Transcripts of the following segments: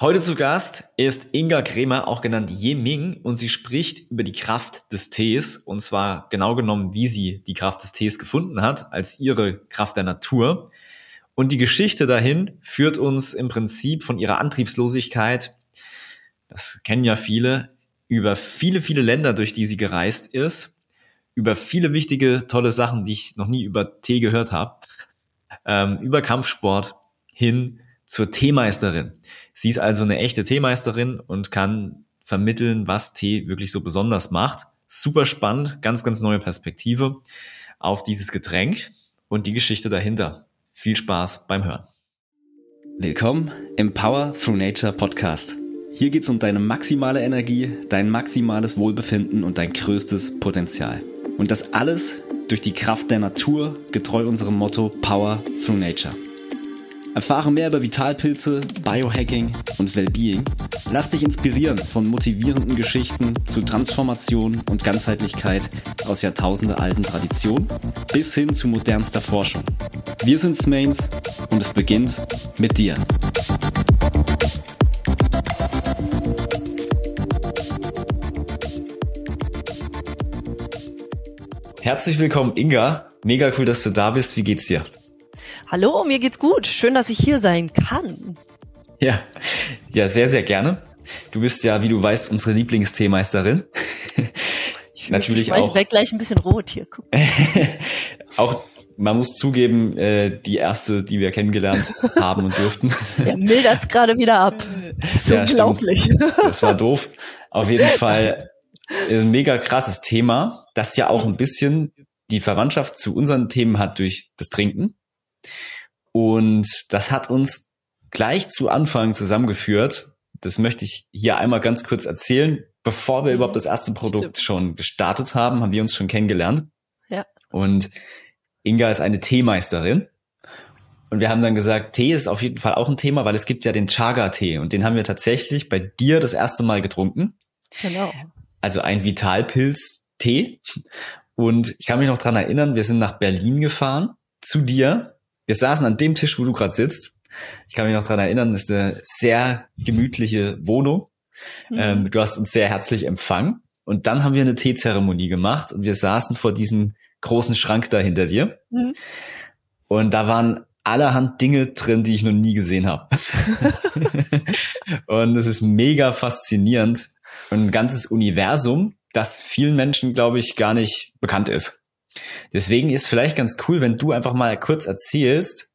Heute zu Gast ist Inga Kremer, auch genannt Yeming, und sie spricht über die Kraft des Tees, und zwar genau genommen, wie sie die Kraft des Tees gefunden hat, als ihre Kraft der Natur. Und die Geschichte dahin führt uns im Prinzip von ihrer Antriebslosigkeit, das kennen ja viele, über viele, viele Länder, durch die sie gereist ist, über viele wichtige, tolle Sachen, die ich noch nie über Tee gehört habe, ähm, über Kampfsport hin zur Teemeisterin. Sie ist also eine echte Teemeisterin und kann vermitteln, was Tee wirklich so besonders macht. Super spannend, ganz, ganz neue Perspektive auf dieses Getränk und die Geschichte dahinter. Viel Spaß beim Hören. Willkommen im Power Through Nature Podcast. Hier geht es um deine maximale Energie, dein maximales Wohlbefinden und dein größtes Potenzial. Und das alles durch die Kraft der Natur, getreu unserem Motto Power Through Nature. Erfahre mehr über Vitalpilze, Biohacking und Wellbeing. Lass dich inspirieren von motivierenden Geschichten zu Transformation und Ganzheitlichkeit aus jahrtausendealten Traditionen bis hin zu modernster Forschung. Wir sind Smains und es beginnt mit dir. Herzlich willkommen, Inga. Mega cool, dass du da bist. Wie geht's dir? Hallo, mir geht's gut. Schön, dass ich hier sein kann. Ja, ja, sehr, sehr gerne. Du bist ja, wie du weißt, unsere Lieblingsteemeisterin. Ich Natürlich ich auch. Ich gleich ein bisschen rot hier. Guck. auch man muss zugeben, äh, die erste, die wir kennengelernt haben und durften. Der mildert's gerade wieder ab. Das ist ja, unglaublich. Stimmt. Das war doof. Auf jeden Fall ein mega krasses Thema, das ja auch ein bisschen die Verwandtschaft zu unseren Themen hat durch das Trinken. Und das hat uns gleich zu Anfang zusammengeführt. Das möchte ich hier einmal ganz kurz erzählen. Bevor wir mhm. überhaupt das erste Produkt Stimmt. schon gestartet haben, haben wir uns schon kennengelernt. Ja. Und Inga ist eine Teemeisterin. Und wir haben dann gesagt, Tee ist auf jeden Fall auch ein Thema, weil es gibt ja den Chaga-Tee und den haben wir tatsächlich bei dir das erste Mal getrunken. Genau. Also ein Vitalpilz-Tee. Und ich kann mich noch dran erinnern, wir sind nach Berlin gefahren zu dir wir saßen an dem Tisch, wo du gerade sitzt. Ich kann mich noch dran erinnern, ist eine sehr gemütliche Wohnung. Mhm. Ähm, du hast uns sehr herzlich empfangen. Und dann haben wir eine Teezeremonie gemacht und wir saßen vor diesem großen Schrank da hinter dir. Mhm. Und da waren allerhand Dinge drin, die ich noch nie gesehen habe. und es ist mega faszinierend. Und ein ganzes Universum, das vielen Menschen, glaube ich, gar nicht bekannt ist. Deswegen ist vielleicht ganz cool, wenn du einfach mal kurz erzählst,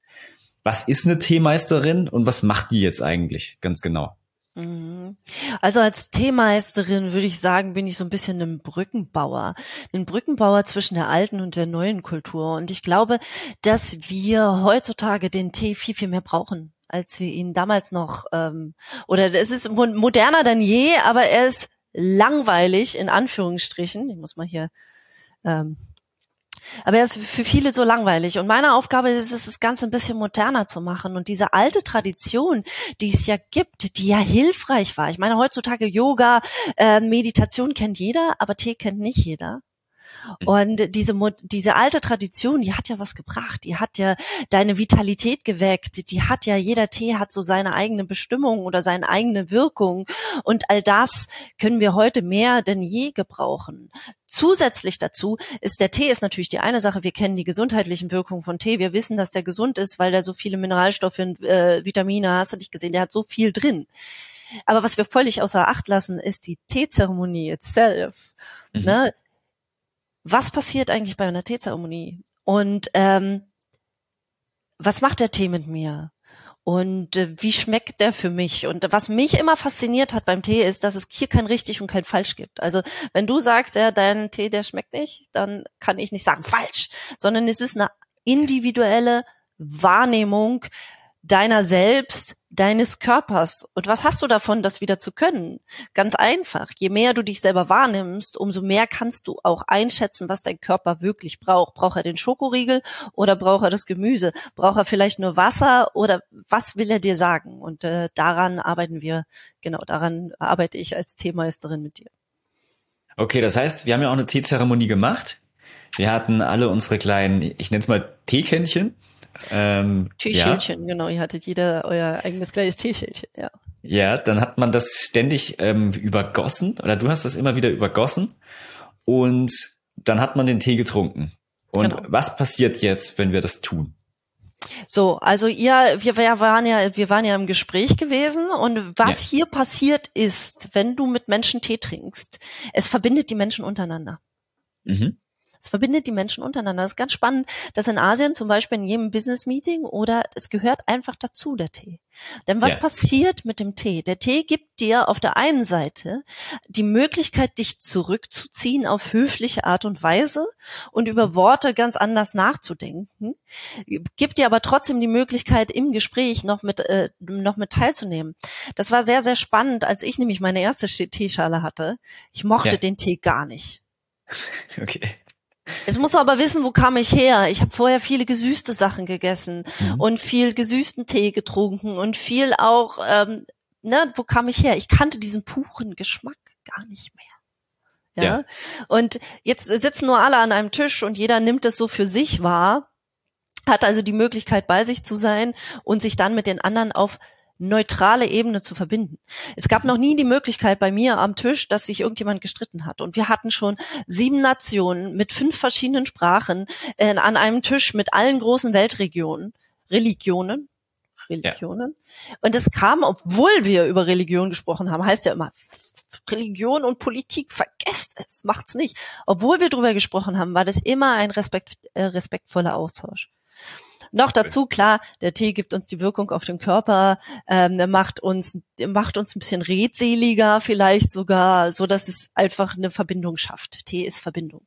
was ist eine Teemeisterin und was macht die jetzt eigentlich ganz genau? Mhm. Also als Teemeisterin würde ich sagen, bin ich so ein bisschen ein Brückenbauer. Ein Brückenbauer zwischen der alten und der neuen Kultur. Und ich glaube, dass wir heutzutage den Tee viel, viel mehr brauchen, als wir ihn damals noch, ähm, oder es ist moderner denn je, aber er ist langweilig, in Anführungsstrichen. Ich muss mal hier ähm, aber er ist für viele so langweilig. Und meine Aufgabe ist es, das Ganze ein bisschen moderner zu machen. Und diese alte Tradition, die es ja gibt, die ja hilfreich war. Ich meine, heutzutage Yoga, äh, Meditation kennt jeder, aber Tee kennt nicht jeder. Mhm. Und diese, diese alte Tradition, die hat ja was gebracht. Die hat ja deine Vitalität geweckt. Die hat ja, jeder Tee hat so seine eigene Bestimmung oder seine eigene Wirkung. Und all das können wir heute mehr denn je gebrauchen. Zusätzlich dazu ist der Tee ist natürlich die eine Sache. Wir kennen die gesundheitlichen Wirkungen von Tee. Wir wissen, dass der gesund ist, weil der so viele Mineralstoffe und äh, Vitamine, hast du nicht gesehen, der hat so viel drin. Aber was wir völlig außer Acht lassen, ist die Teezeremonie itself. Mhm. Ne? Was passiert eigentlich bei einer Teezeremonie? Und ähm, was macht der Tee mit mir? Und äh, wie schmeckt der für mich? Und was mich immer fasziniert hat beim Tee ist, dass es hier kein richtig und kein falsch gibt. Also wenn du sagst, ja, dein Tee, der schmeckt nicht, dann kann ich nicht sagen falsch, sondern es ist eine individuelle Wahrnehmung deiner selbst, deines Körpers. Und was hast du davon, das wieder zu können? Ganz einfach. Je mehr du dich selber wahrnimmst, umso mehr kannst du auch einschätzen, was dein Körper wirklich braucht. Braucht er den Schokoriegel oder braucht er das Gemüse? Braucht er vielleicht nur Wasser oder was will er dir sagen? Und äh, daran arbeiten wir, genau daran arbeite ich als Teemeisterin mit dir. Okay, das heißt, wir haben ja auch eine Teezeremonie gemacht. Wir hatten alle unsere kleinen, ich nenne es mal Teekännchen, ähm, Teeschildchen, ja. genau. Ihr hattet jeder euer eigenes kleines Teeschildchen, ja. Ja, dann hat man das ständig ähm, übergossen oder du hast das immer wieder übergossen und dann hat man den Tee getrunken. Und genau. was passiert jetzt, wenn wir das tun? So, also ihr, wir, wir waren ja, wir waren ja im Gespräch gewesen und was ja. hier passiert ist, wenn du mit Menschen Tee trinkst, es verbindet die Menschen untereinander. Mhm. Es verbindet die Menschen untereinander. Das ist ganz spannend, dass in Asien zum Beispiel in jedem Business-Meeting oder es gehört einfach dazu, der Tee. Denn was ja. passiert mit dem Tee? Der Tee gibt dir auf der einen Seite die Möglichkeit, dich zurückzuziehen auf höfliche Art und Weise und über Worte ganz anders nachzudenken, gibt dir aber trotzdem die Möglichkeit, im Gespräch noch mit, äh, noch mit teilzunehmen. Das war sehr, sehr spannend, als ich nämlich meine erste Teeschale hatte. Ich mochte ja. den Tee gar nicht. Okay. Jetzt musst du aber wissen, wo kam ich her? Ich habe vorher viele gesüßte Sachen gegessen mhm. und viel gesüßten Tee getrunken und viel auch, ähm, ne, wo kam ich her? Ich kannte diesen puren Geschmack gar nicht mehr. Ja? ja. Und jetzt sitzen nur alle an einem Tisch und jeder nimmt es so für sich wahr, hat also die Möglichkeit bei sich zu sein und sich dann mit den anderen auf neutrale Ebene zu verbinden. Es gab noch nie die Möglichkeit bei mir am Tisch, dass sich irgendjemand gestritten hat. Und wir hatten schon sieben Nationen mit fünf verschiedenen Sprachen äh, an einem Tisch mit allen großen Weltregionen, Religionen, Religionen. Ja. Und es kam, obwohl wir über Religion gesprochen haben, heißt ja immer, Religion und Politik, vergesst es, macht's nicht. Obwohl wir drüber gesprochen haben, war das immer ein Respekt, äh, respektvoller Austausch. Noch dazu, klar, der Tee gibt uns die Wirkung auf den Körper, ähm, macht uns, macht uns ein bisschen redseliger vielleicht sogar, so dass es einfach eine Verbindung schafft. Tee ist Verbindung.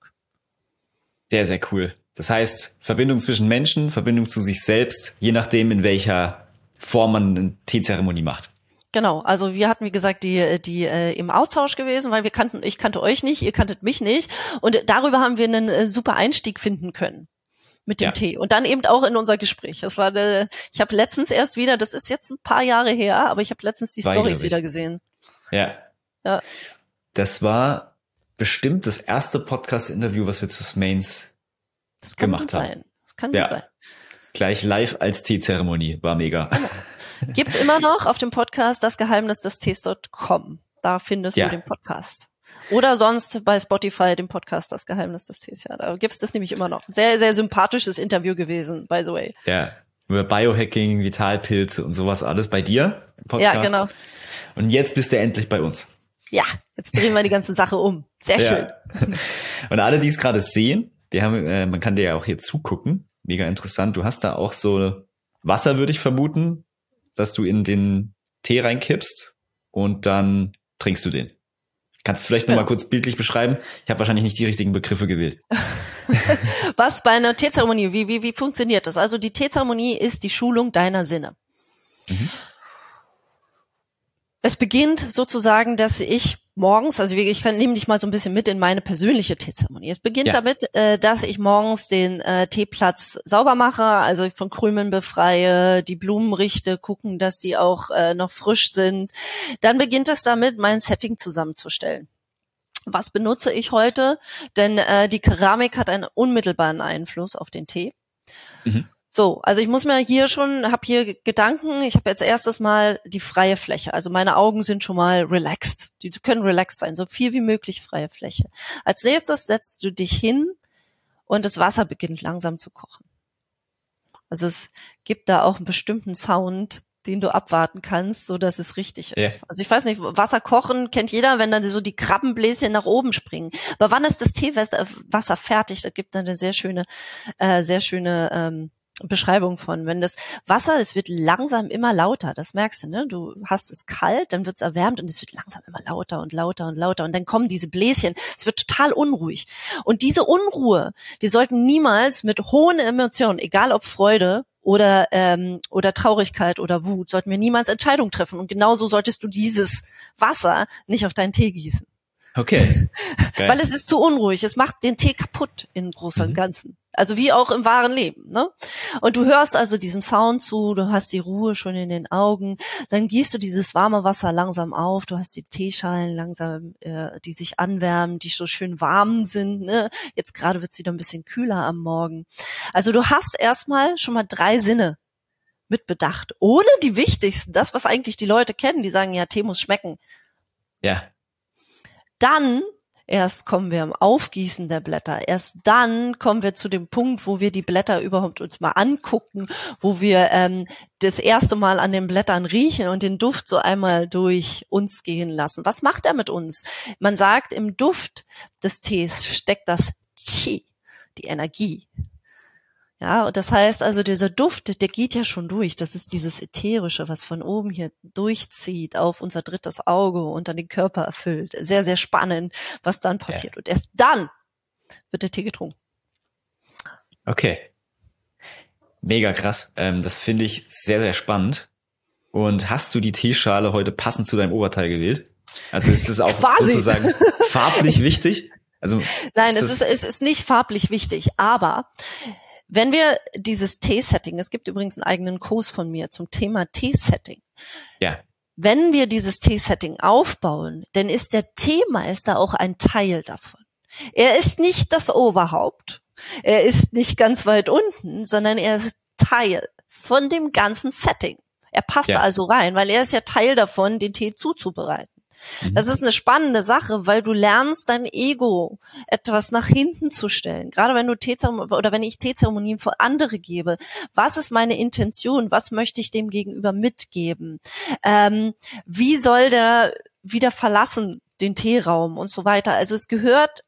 Sehr, sehr cool. Das heißt, Verbindung zwischen Menschen, Verbindung zu sich selbst, je nachdem, in welcher Form man eine Teezeremonie macht. Genau, also wir hatten wie gesagt die die äh, im Austausch gewesen, weil wir kannten ich kannte euch nicht, ihr kanntet mich nicht und darüber haben wir einen äh, super Einstieg finden können mit dem ja. Tee. Und dann eben auch in unser Gespräch. Das war eine, ich habe letztens erst wieder, das ist jetzt ein paar Jahre her, aber ich habe letztens die Stories wieder gesehen. Ja. Ja. Das war bestimmt das erste Podcast-Interview, was wir zu Smains das kann gemacht haben. Sein. Das kann ja. gut sein. Gleich live als Teezeremonie. War mega. Genau. Gibt's immer noch auf dem Podcast das Geheimnis des Tees.com. Da findest ja. du den Podcast. Oder sonst bei Spotify den Podcast Das Geheimnis des Tees. Ja, da gibt's das nämlich immer noch. Sehr, sehr sympathisches Interview gewesen, by the way. Ja, über Biohacking, Vitalpilze und sowas alles bei dir im Podcast. Ja, genau. Und jetzt bist du endlich bei uns. Ja, jetzt drehen wir die ganze Sache um. Sehr schön. Ja. Und alle, die es gerade sehen, wir haben, äh, man kann dir ja auch hier zugucken. Mega interessant. Du hast da auch so Wasser, würde ich vermuten, dass du in den Tee reinkippst und dann trinkst du den. Kannst du vielleicht nochmal ja. kurz bildlich beschreiben? Ich habe wahrscheinlich nicht die richtigen Begriffe gewählt. Was bei einer Teezeremonie, wie, wie, wie funktioniert das? Also die Teezeremonie ist die Schulung deiner Sinne. Mhm. Es beginnt sozusagen, dass ich morgens, also ich kann nehme dich mal so ein bisschen mit in meine persönliche Teezeremonie. Es beginnt ja. damit, äh, dass ich morgens den äh, Teeplatz sauber mache, also von Krümeln befreie, die Blumen richte, gucken, dass die auch äh, noch frisch sind. Dann beginnt es damit, mein Setting zusammenzustellen. Was benutze ich heute? Denn äh, die Keramik hat einen unmittelbaren Einfluss auf den Tee. Mhm. So, also ich muss mir hier schon, habe hier Gedanken, ich habe jetzt erstes Mal die freie Fläche. Also meine Augen sind schon mal relaxed. Die können relaxed sein, so viel wie möglich freie Fläche. Als nächstes setzt du dich hin und das Wasser beginnt langsam zu kochen. Also es gibt da auch einen bestimmten Sound, den du abwarten kannst, so dass es richtig ist. Yeah. Also ich weiß nicht, Wasser kochen kennt jeder, wenn dann so die Krabbenbläschen nach oben springen. Aber wann ist das Teewasser fertig? Da gibt dann eine sehr schöne, äh, sehr schöne ähm, Beschreibung von. Wenn das Wasser, es wird langsam immer lauter, das merkst du, ne? Du hast es kalt, dann wird es erwärmt und es wird langsam immer lauter und lauter und lauter und dann kommen diese Bläschen. Es wird total unruhig. Und diese Unruhe, wir sollten niemals mit hohen Emotionen, egal ob Freude oder ähm, oder Traurigkeit oder Wut, sollten wir niemals Entscheidungen treffen. Und genauso solltest du dieses Wasser nicht auf deinen Tee gießen. Okay. Weil es ist zu unruhig. Es macht den Tee kaputt in großem mhm. Ganzen. Also wie auch im wahren Leben. Ne? Und du hörst also diesem Sound zu, du hast die Ruhe schon in den Augen, dann gießt du dieses warme Wasser langsam auf, du hast die Teeschalen langsam, äh, die sich anwärmen, die so schön warm sind. Ne? Jetzt gerade wird's wieder ein bisschen kühler am Morgen. Also du hast erstmal schon mal drei Sinne mit Bedacht, ohne die wichtigsten, das, was eigentlich die Leute kennen, die sagen, ja, Tee muss schmecken. Ja. Dann erst kommen wir am Aufgießen der Blätter. Erst dann kommen wir zu dem Punkt, wo wir die Blätter überhaupt uns mal angucken, wo wir ähm, das erste Mal an den Blättern riechen und den Duft so einmal durch uns gehen lassen. Was macht er mit uns? Man sagt, im Duft des Tees steckt das Qi, die Energie. Ja, und das heißt also, dieser Duft, der geht ja schon durch. Das ist dieses Ätherische, was von oben hier durchzieht auf unser drittes Auge und dann den Körper erfüllt. Sehr, sehr spannend, was dann passiert. Ja. Und erst dann wird der Tee getrunken. Okay. Mega krass. Ähm, das finde ich sehr, sehr spannend. Und hast du die Teeschale heute passend zu deinem Oberteil gewählt? Also ist es auch sozusagen farblich wichtig? Also Nein, es ist, es ist nicht farblich wichtig, aber wenn wir dieses T-Setting, es gibt übrigens einen eigenen Kurs von mir zum Thema T-Setting. Ja. Wenn wir dieses T-Setting aufbauen, dann ist der Teemeister auch ein Teil davon. Er ist nicht das Oberhaupt. Er ist nicht ganz weit unten, sondern er ist Teil von dem ganzen Setting. Er passt ja. also rein, weil er ist ja Teil davon, den Tee zuzubereiten. Mhm. Das ist eine spannende Sache, weil du lernst dein Ego etwas nach hinten zu stellen. Gerade wenn du Teezeremonien oder wenn ich Teezeremonien für andere gebe, was ist meine Intention? Was möchte ich dem Gegenüber mitgeben? Ähm, wie soll der wieder verlassen den Teeraum und so weiter? Also es gehört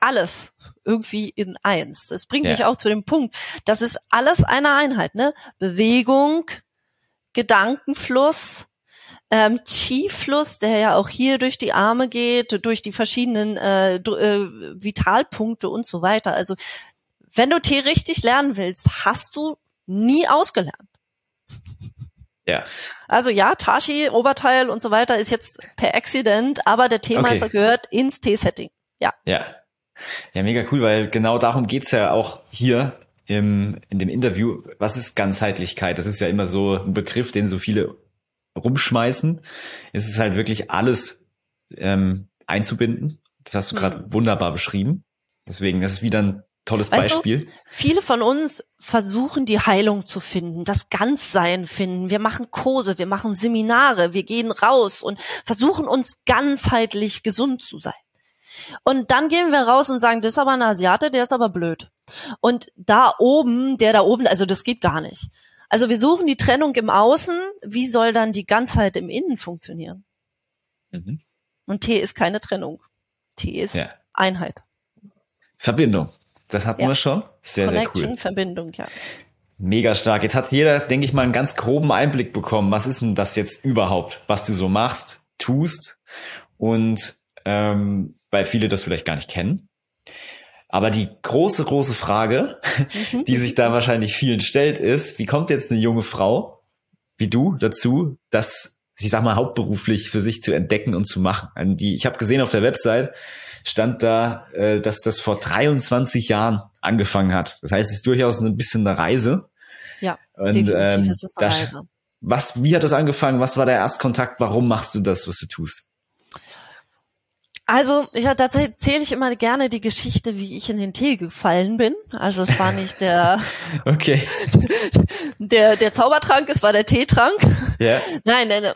alles irgendwie in eins. Das bringt ja. mich auch zu dem Punkt, das ist alles eine Einheit, ne? Bewegung, Gedankenfluss, ähm, Chi-Fluss, der ja auch hier durch die Arme geht, durch die verschiedenen äh, äh, Vitalpunkte und so weiter. Also wenn du Tee richtig lernen willst, hast du nie ausgelernt. Ja. Also ja, Tashi, Oberteil und so weiter ist jetzt per Accident, aber der Teemeister okay. gehört ins Tee-Setting. Ja. Ja. Ja, mega cool, weil genau darum geht's ja auch hier im, in dem Interview. Was ist Ganzheitlichkeit? Das ist ja immer so ein Begriff, den so viele rumschmeißen. Es ist halt wirklich alles ähm, einzubinden. Das hast du gerade mhm. wunderbar beschrieben. Deswegen, das ist wieder ein tolles weißt Beispiel. Du, viele von uns versuchen die Heilung zu finden, das Ganzsein finden. Wir machen Kurse, wir machen Seminare, wir gehen raus und versuchen uns ganzheitlich gesund zu sein. Und dann gehen wir raus und sagen, das ist aber ein Asiate, der ist aber blöd. Und da oben, der da oben, also das geht gar nicht. Also wir suchen die Trennung im Außen. Wie soll dann die Ganzheit im Innen funktionieren? Mhm. Und T ist keine Trennung. T ist ja. Einheit. Verbindung. Das hatten ja. wir schon. Sehr, Connection, sehr cool. Verbindung, ja. Mega stark. Jetzt hat jeder, denke ich mal, einen ganz groben Einblick bekommen. Was ist denn das jetzt überhaupt, was du so machst, tust? Und ähm, weil viele das vielleicht gar nicht kennen. Aber die große, große Frage, mhm. die sich da wahrscheinlich vielen stellt, ist, wie kommt jetzt eine junge Frau wie du dazu, das, ich sag mal, hauptberuflich für sich zu entdecken und zu machen? Also die, ich habe gesehen auf der Website, stand da, äh, dass das vor 23 Jahren angefangen hat. Das heißt, es ist durchaus ein bisschen eine Reise. Ja, und, definitiv ähm, ist es eine Reise. Was, wie hat das angefangen? Was war der Erstkontakt? Warum machst du das, was du tust? Also, ich da erzähle ich immer gerne die Geschichte, wie ich in den Tee gefallen bin. Also es war nicht der okay. der der Zaubertrank, es war der Teetrank. Ja. Nein, nein,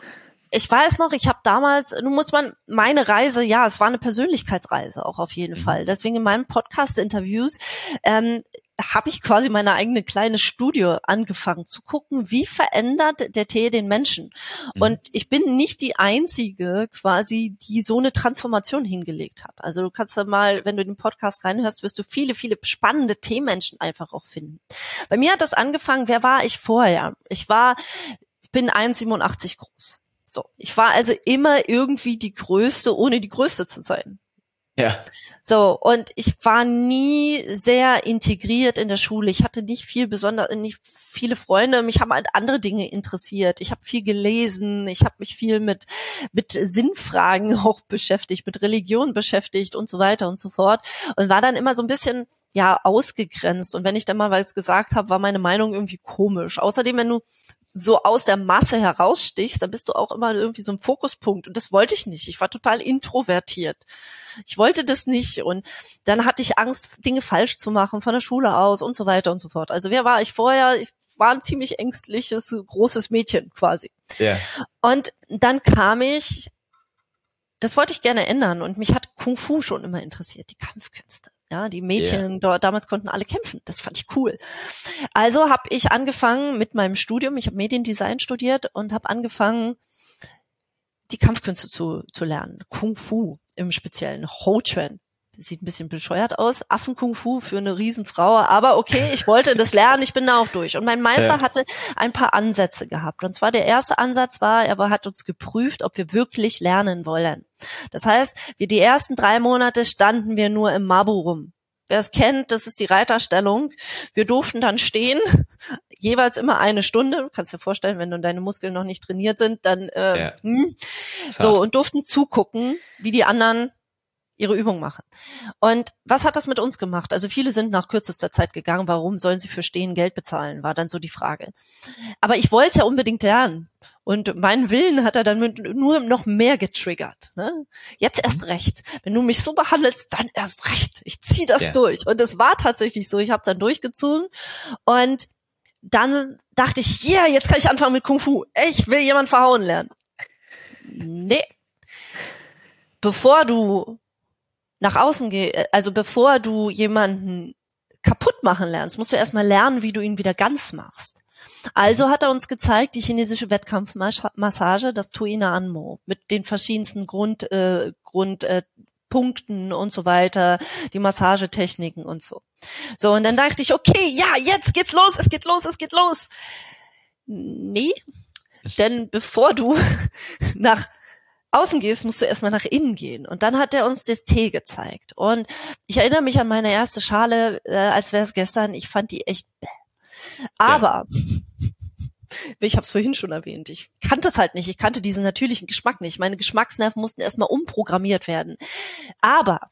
ich weiß noch, ich habe damals, nun muss man meine Reise, ja, es war eine Persönlichkeitsreise auch auf jeden mhm. Fall. Deswegen in meinen Podcast-Interviews ähm, habe ich quasi meine eigene kleine Studie angefangen zu gucken, wie verändert der Tee den Menschen. Mhm. Und ich bin nicht die einzige quasi, die so eine Transformation hingelegt hat. Also du kannst da mal, wenn du den Podcast reinhörst, wirst du viele, viele spannende Teemenschen einfach auch finden. Bei mir hat das angefangen, wer war ich vorher? Ich war, ich bin 1,87 groß. So, ich war also immer irgendwie die Größte, ohne die Größte zu sein. Ja. So, und ich war nie sehr integriert in der Schule. Ich hatte nicht viel besonders, nicht viele Freunde. Mich haben halt andere Dinge interessiert. Ich habe viel gelesen. Ich habe mich viel mit, mit Sinnfragen auch beschäftigt, mit Religion beschäftigt und so weiter und so fort. Und war dann immer so ein bisschen ja ausgegrenzt. Und wenn ich dann mal was gesagt habe, war meine Meinung irgendwie komisch. Außerdem, wenn du so aus der Masse herausstichst, dann bist du auch immer irgendwie so ein Fokuspunkt. Und das wollte ich nicht. Ich war total introvertiert. Ich wollte das nicht. Und dann hatte ich Angst, Dinge falsch zu machen von der Schule aus und so weiter und so fort. Also wer war ich vorher? Ich war ein ziemlich ängstliches, großes Mädchen quasi. Ja. Und dann kam ich, das wollte ich gerne ändern und mich hat Kung Fu schon immer interessiert, die Kampfkünste. Ja, die Mädchen Ja. dort damals konnten alle kämpfen. Das fand ich cool. Also habe ich angefangen mit meinem Studium. Ich habe Mediendesign studiert und habe angefangen, die Kampfkünste zu, zu lernen. Kung Fu im Speziellen. Ho Chuan. Sieht ein bisschen bescheuert aus. Affen-Kung Fu für eine Riesenfrau. Aber okay, ich wollte das lernen. Ich bin da auch durch. Und mein Meister Ja. hatte ein paar Ansätze gehabt. Und zwar der erste Ansatz war, er hat uns geprüft, ob wir wirklich lernen wollen. Das heißt, wir die ersten drei Monate standen wir nur im Mabu rum. Wer es kennt, das ist die Reiterstellung. Wir durften dann stehen, jeweils immer eine Stunde. Du kannst dir vorstellen, wenn du deine Muskeln noch nicht trainiert sind, dann äh, Ja. hm. So und durften zugucken, wie die anderen ihre Übung machen. Und was hat das mit uns gemacht? Also viele sind nach kürzester Zeit gegangen. Warum sollen sie für Stehen Geld bezahlen? War dann so die Frage. Aber ich wollte es ja unbedingt lernen. Und meinen Willen hat er dann mit, nur noch mehr getriggert. Ne? Jetzt Mhm. erst recht. Wenn du mich so behandelst, dann erst recht. Ich zieh das Ja. durch. Und es war tatsächlich so. Ich habe dann durchgezogen. Und dann dachte ich, yeah, jetzt kann ich anfangen mit Kung Fu. Ich will jemanden verhauen lernen. Nee. Bevor du nach außen gehst, also bevor du jemanden kaputt machen lernst, musst du erstmal lernen, wie du ihn wieder ganz machst. Also hat er uns gezeigt, die chinesische Wettkampfmassage, das Tuina Anmo, mit den verschiedensten Grund, äh, Grund äh, Punkten und so weiter, die Massagetechniken und so. So, und dann dachte ich, okay, ja, jetzt geht's los, es geht los, es geht los. Nee, denn bevor du nach außen gehst, musst du erstmal nach innen gehen. Und dann hat er uns das Tee gezeigt. Und ich erinnere mich an meine erste Schale, äh, als wäre es gestern. Ich fand die echt bäh. Aber ich habe es vorhin schon erwähnt, ich kannte es halt nicht. Ich kannte diesen natürlichen Geschmack nicht. Meine Geschmacksnerven mussten erstmal umprogrammiert werden. Aber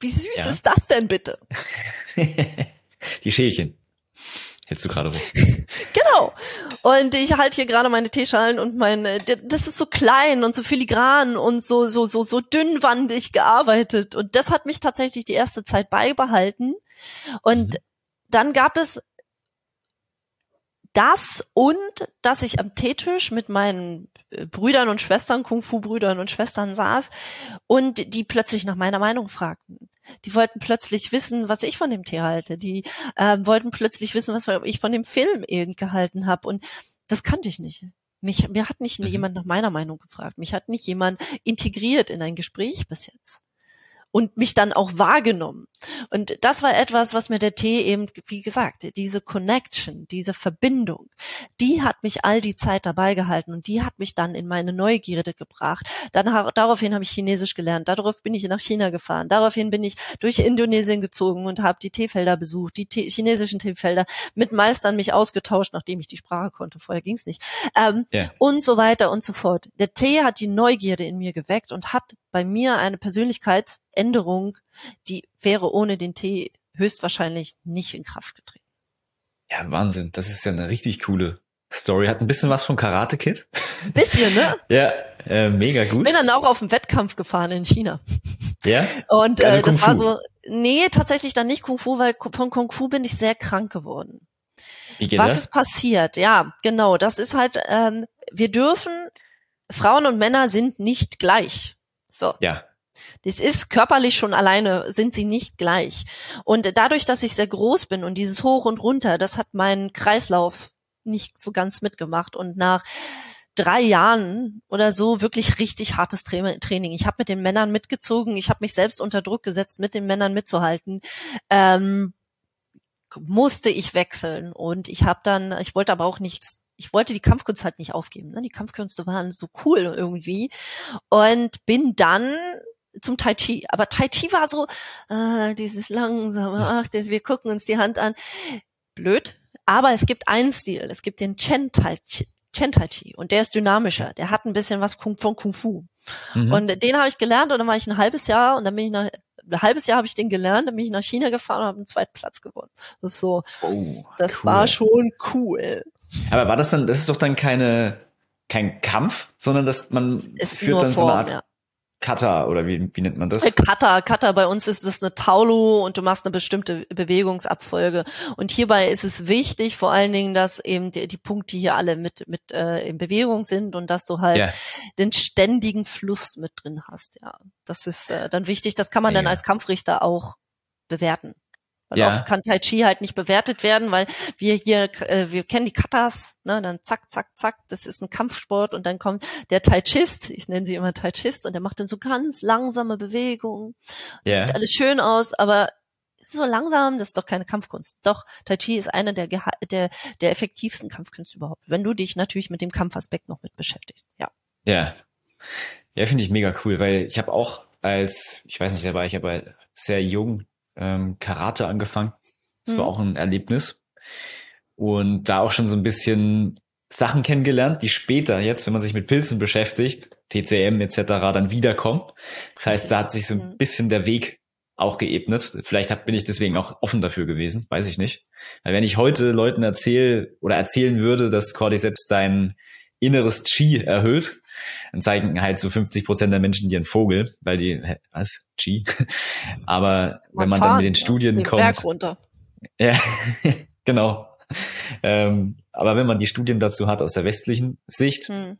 wie süß Ja. ist das denn bitte? Die Schälchen. Hältst du gerade hoch. Genau. Und ich halte hier gerade meine Teeschalen und mein, äh, das ist so klein und so filigran und so, so, so, so dünnwandig gearbeitet. Und das hat mich tatsächlich die erste Zeit beibehalten. Und dann gab es das und, dass ich am Teetisch mit meinen Brüdern und Schwestern, Kung-Fu-Brüdern und Schwestern saß und die plötzlich nach meiner Meinung fragten. Die wollten plötzlich wissen, was ich von dem Tee halte. Die ähm, wollten plötzlich wissen, was ich von dem Film eben gehalten habe. Und das kannte ich nicht. Mich, mir hat nicht Mhm. jemand nach meiner Meinung gefragt. Mich hat nicht jemand integriert in ein Gespräch bis jetzt. Und mich dann auch wahrgenommen. Und das war etwas, was mir der Tee eben, wie gesagt, diese Connection, diese Verbindung, die hat mich all die Zeit dabei gehalten und die hat mich dann in meine Neugierde gebracht. Dann daraufhin habe ich Chinesisch gelernt, darauf bin ich nach China gefahren, daraufhin bin ich durch Indonesien gezogen und habe die Teefelder besucht, die Tee, chinesischen Teefelder, mit Meistern mich ausgetauscht, nachdem ich die Sprache konnte. Vorher ging's nicht. Ähm, Ja. und so weiter und so fort. Der Tee hat die Neugierde in mir geweckt und hat bei mir eine Persönlichkeitsänderung, die wäre ohne den Tee höchstwahrscheinlich nicht in Kraft getreten. Ja, Wahnsinn. Das ist ja eine richtig coole Story. Hat ein bisschen was vom Karate Kid. Ein bisschen, ne? Ja, äh, mega gut. Bin dann auch auf den Wettkampf gefahren in China. Ja, Und äh, Also das war so, nee, tatsächlich dann nicht Kung Fu, weil von Kung Fu bin ich sehr krank geworden. wie geht Was das? ist passiert? Ja, genau. Das ist halt, ähm, wir dürfen, Frauen und Männer sind nicht gleich. So. Ja, Das ist körperlich schon alleine, sind sie nicht gleich. Und dadurch, dass ich sehr groß bin und dieses Hoch und Runter, das hat meinen Kreislauf nicht so ganz mitgemacht. Und nach drei Jahren oder so wirklich richtig hartes Tra- Training. Ich habe mit den Männern mitgezogen, ich habe mich selbst unter Druck gesetzt, mit den Männern mitzuhalten. Ähm, musste ich wechseln und ich habe dann, ich wollte aber auch nichts, ich wollte die Kampfkunst halt nicht aufgeben. Ne? Die Kampfkünste waren so cool irgendwie und bin dann zum Tai Chi. Aber Tai Chi war so, äh, dieses langsame, ach, das, wir gucken uns die Hand an. Blöd. Aber es gibt einen Stil. Es gibt den Chen Tai Chi. Chen Tai Chi und der ist dynamischer. Der hat ein bisschen was von Kung Fu. Mhm. Und den habe ich gelernt und dann war ich ein halbes Jahr und dann bin ich nach ein halbes Jahr habe ich den gelernt, dann bin ich nach China gefahren und habe einen zweiten Platz gewonnen. Das ist so, oh, das cool. war schon cool. Aber war das dann, das ist doch dann keine, kein Kampf, sondern dass man Ist führt dann so eine Form, Art ja. Kata oder wie, wie nennt man das? Äh, Kata, Kata, bei uns ist es eine Taulu und du machst eine bestimmte Bewegungsabfolge. Und hierbei ist es wichtig, vor allen Dingen, dass eben die, die Punkte hier alle mit, mit äh, in Bewegung sind und dass du halt ja. den ständigen Fluss mit drin hast. Ja, das ist äh, dann wichtig. Das kann man ja. dann als Kampfrichter auch bewerten. Weil ja. oft kann Tai Chi halt nicht bewertet werden, weil wir hier, äh, wir kennen die Katas, ne, dann zack, zack, zack, das ist ein Kampfsport und dann kommt der Tai Chist, ich nenne sie immer Tai Chist, und der macht dann so ganz langsame Bewegungen. Das yeah. sieht alles schön aus, aber so langsam, das ist doch keine Kampfkunst. Doch, Tai Chi ist eine der, der, der effektivsten Kampfkünste überhaupt, wenn du dich natürlich mit dem Kampfaspekt noch mit beschäftigst, ja. Ja. Ja, finde ich mega cool, weil ich habe auch als, ich weiß nicht, da war ich aber sehr jung, ähm, Karate angefangen. Das mhm. war auch ein Erlebnis. Und da auch schon so ein bisschen Sachen kennengelernt, die später jetzt, wenn man sich mit Pilzen beschäftigt, TCM etc., dann wiederkommen. Das heißt, da hat sich so ein mhm. bisschen der Weg auch geebnet. Vielleicht hab, bin ich deswegen auch offen dafür gewesen, weiß ich nicht. Weil wenn ich heute Leuten erzähle oder erzählen würde, dass Cordyceps dein inneres Chi erhöht, dann zeigen halt so 50 Prozent der Menschen dir einen Vogel, weil die, was, Chi? Aber man wenn man fahren, dann mit den Studien ja, kommt. Berg runter. Ja, genau. Ähm, aber wenn man die Studien dazu hat aus der westlichen Sicht, hm.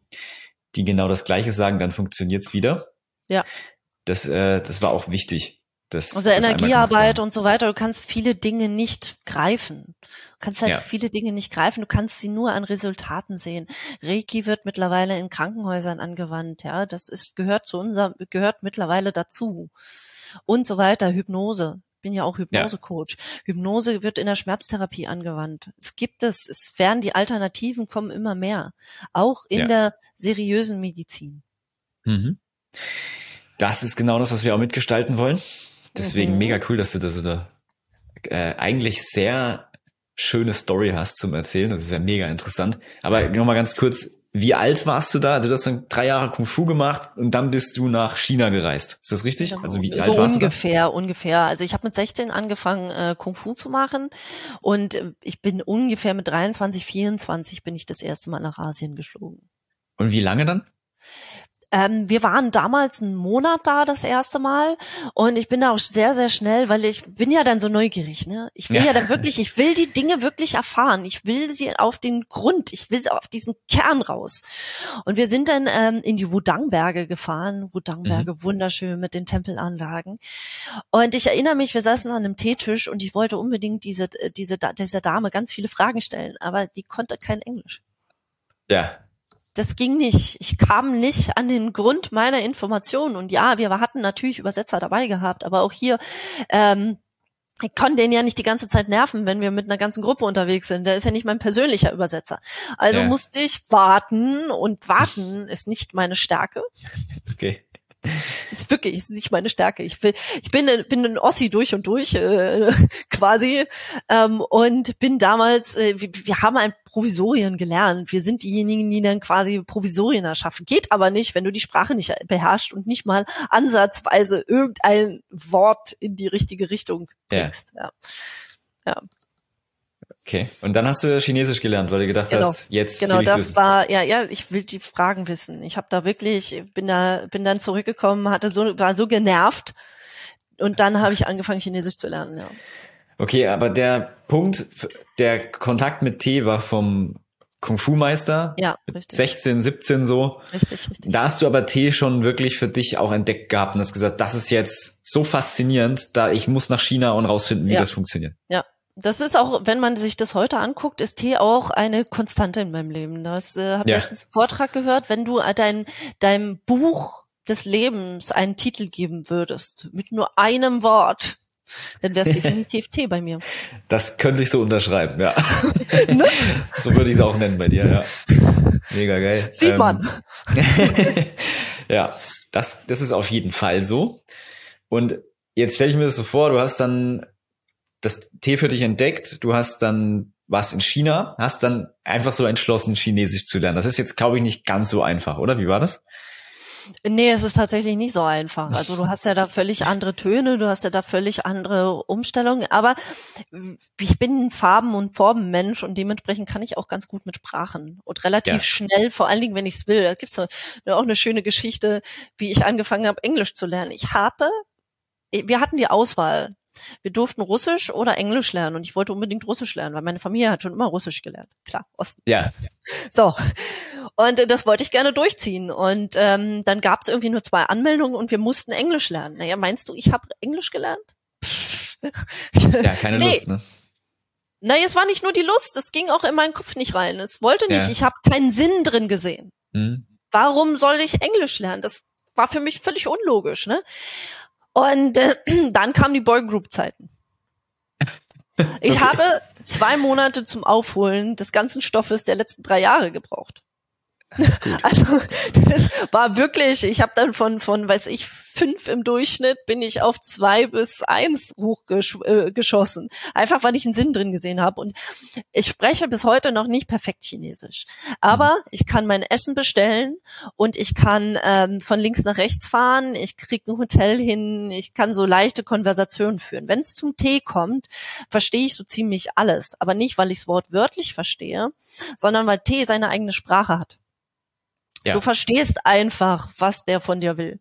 die genau das Gleiche sagen, dann funktioniert's wieder. Ja. Das, äh, das war auch wichtig. Das, also das Energiearbeit und so weiter, du kannst viele Dinge nicht greifen. Du kannst halt ja. viele Dinge nicht greifen, du kannst sie nur an Resultaten sehen. Reiki wird mittlerweile in Krankenhäusern angewandt, ja, das ist, gehört zu unserem, gehört mittlerweile dazu. Und so weiter, Hypnose. Ich bin ja auch Hypnose-Coach. Ja. Hypnose wird in der Schmerztherapie angewandt. Es gibt es, es werden die Alternativen kommen immer mehr. Auch in ja. der seriösen Medizin. Mhm. Das ist genau das, was wir auch mitgestalten wollen. Deswegen mhm. mega cool, dass du da so eine äh, eigentlich sehr schöne Story hast zum Erzählen. Das ist ja mega interessant. Aber nochmal ganz kurz, wie alt warst du da? Also du hast dann drei Jahre Kung Fu gemacht und dann bist du nach China gereist. Ist das richtig? Genau. Also wie so alt warst ungefähr, du da? ungefähr. Also ich habe mit 16 angefangen äh, Kung Fu zu machen und äh, ich bin ungefähr mit 23, 24 bin ich das erste Mal nach Asien geflogen. Und wie lange dann? Ähm, wir waren damals einen Monat da das erste Mal und ich bin da auch sehr, sehr schnell, weil ich bin ja dann so neugierig. Ne? Ich will ja. ja dann wirklich, ich will die Dinge wirklich erfahren. Ich will sie auf den Grund, ich will sie auf diesen Kern raus. Und wir sind dann ähm, in die Wudang-Berge gefahren. Wudang-Berge, mhm. wunderschön mit den Tempelanlagen. Und ich erinnere mich, wir saßen an einem Teetisch und ich wollte unbedingt diese, diese, dieser Dame ganz viele Fragen stellen, aber die konnte kein Englisch. Ja das ging nicht. Ich kam nicht an den Grund meiner Informationen. Und ja, wir hatten natürlich Übersetzer dabei gehabt, aber auch hier, ähm, ich kann den ja nicht die ganze Zeit nerven, wenn wir mit einer ganzen Gruppe unterwegs sind. Der ist ja nicht mein persönlicher Übersetzer. Also ja. musste ich warten und warten ist nicht meine Stärke. Okay. Ist wirklich ist nicht meine Stärke. Ich will, ich bin, bin ein Ossi durch und durch äh, quasi ähm, und bin damals. Äh, wir, wir haben ein Provisorien gelernt. Wir sind diejenigen, die dann quasi Provisorien erschaffen. Geht aber nicht, wenn du die Sprache nicht beherrschst und nicht mal ansatzweise irgendein Wort in die richtige Richtung bringst. Ja. ja. ja. Okay. Und dann hast du Chinesisch gelernt, weil du gedacht genau. hast, jetzt genau will das wissen. war ja ja ich will die Fragen wissen. Ich habe da wirklich bin da bin dann zurückgekommen, hatte so war so genervt und dann habe ich angefangen Chinesisch zu lernen. Ja. Okay, aber der Punkt, der Kontakt mit T war vom Kung Fu Meister. Ja, richtig. 16, 17 so. Richtig, richtig. Da hast du aber T schon wirklich für dich auch entdeckt gehabt und hast gesagt, das ist jetzt so faszinierend, da ich muss nach China und rausfinden, wie ja. das funktioniert. Ja, das ist auch, wenn man sich das heute anguckt, ist Tee auch eine Konstante in meinem Leben. Das äh, habe ja. letztens einen Vortrag gehört, wenn du dein deinem Buch des Lebens einen Titel geben würdest mit nur einem Wort, dann wäre es definitiv Tee bei mir. Das könnte ich so unterschreiben, ja. ne? So würde ich es auch nennen bei dir, ja. Mega geil. Sieht ähm, man. ja, das, das ist auf jeden Fall so. Und jetzt stelle ich mir das so vor, du hast dann das Tee für dich entdeckt, du hast dann was in China, hast dann einfach so entschlossen, Chinesisch zu lernen. Das ist jetzt, glaube ich, nicht ganz so einfach, oder? Wie war das? Nee, es ist tatsächlich nicht so einfach. Also du hast ja da völlig andere Töne, du hast ja da völlig andere Umstellungen, aber ich bin ein Farben- und Formenmensch und dementsprechend kann ich auch ganz gut mit Sprachen und relativ ja. schnell, vor allen Dingen, wenn ich es will. Da gibt's auch eine schöne Geschichte, wie ich angefangen habe, Englisch zu lernen. Ich habe, wir hatten die Auswahl. Wir durften Russisch oder Englisch lernen und ich wollte unbedingt Russisch lernen, weil meine Familie hat schon immer Russisch gelernt. Klar, Osten. Ja. So. Und äh, das wollte ich gerne durchziehen. Und ähm, dann gab es irgendwie nur zwei Anmeldungen und wir mussten Englisch lernen. Naja, meinst du, ich habe Englisch gelernt? ja, keine nee. Lust, ne? Naja, es war nicht nur die Lust, es ging auch in meinen Kopf nicht rein. Es wollte nicht, ja. ich habe keinen Sinn drin gesehen. Mhm. Warum soll ich Englisch lernen? Das war für mich völlig unlogisch, ne? Und äh, dann kamen die Boygroup-Zeiten. Ich okay. habe zwei Monate zum Aufholen des ganzen Stoffes der letzten drei Jahre gebraucht. Also das war wirklich, ich habe dann von, von, weiß ich, fünf im Durchschnitt bin ich auf zwei bis eins hochgeschossen. Äh, Einfach weil ich einen Sinn drin gesehen habe. Und ich spreche bis heute noch nicht perfekt Chinesisch. Aber mhm. ich kann mein Essen bestellen und ich kann ähm, von links nach rechts fahren, ich krieg ein Hotel hin, ich kann so leichte Konversationen führen. Wenn es zum Tee kommt, verstehe ich so ziemlich alles. Aber nicht, weil ich es wortwörtlich verstehe, sondern weil Tee seine eigene Sprache hat. Ja. Du verstehst einfach, was der von dir will.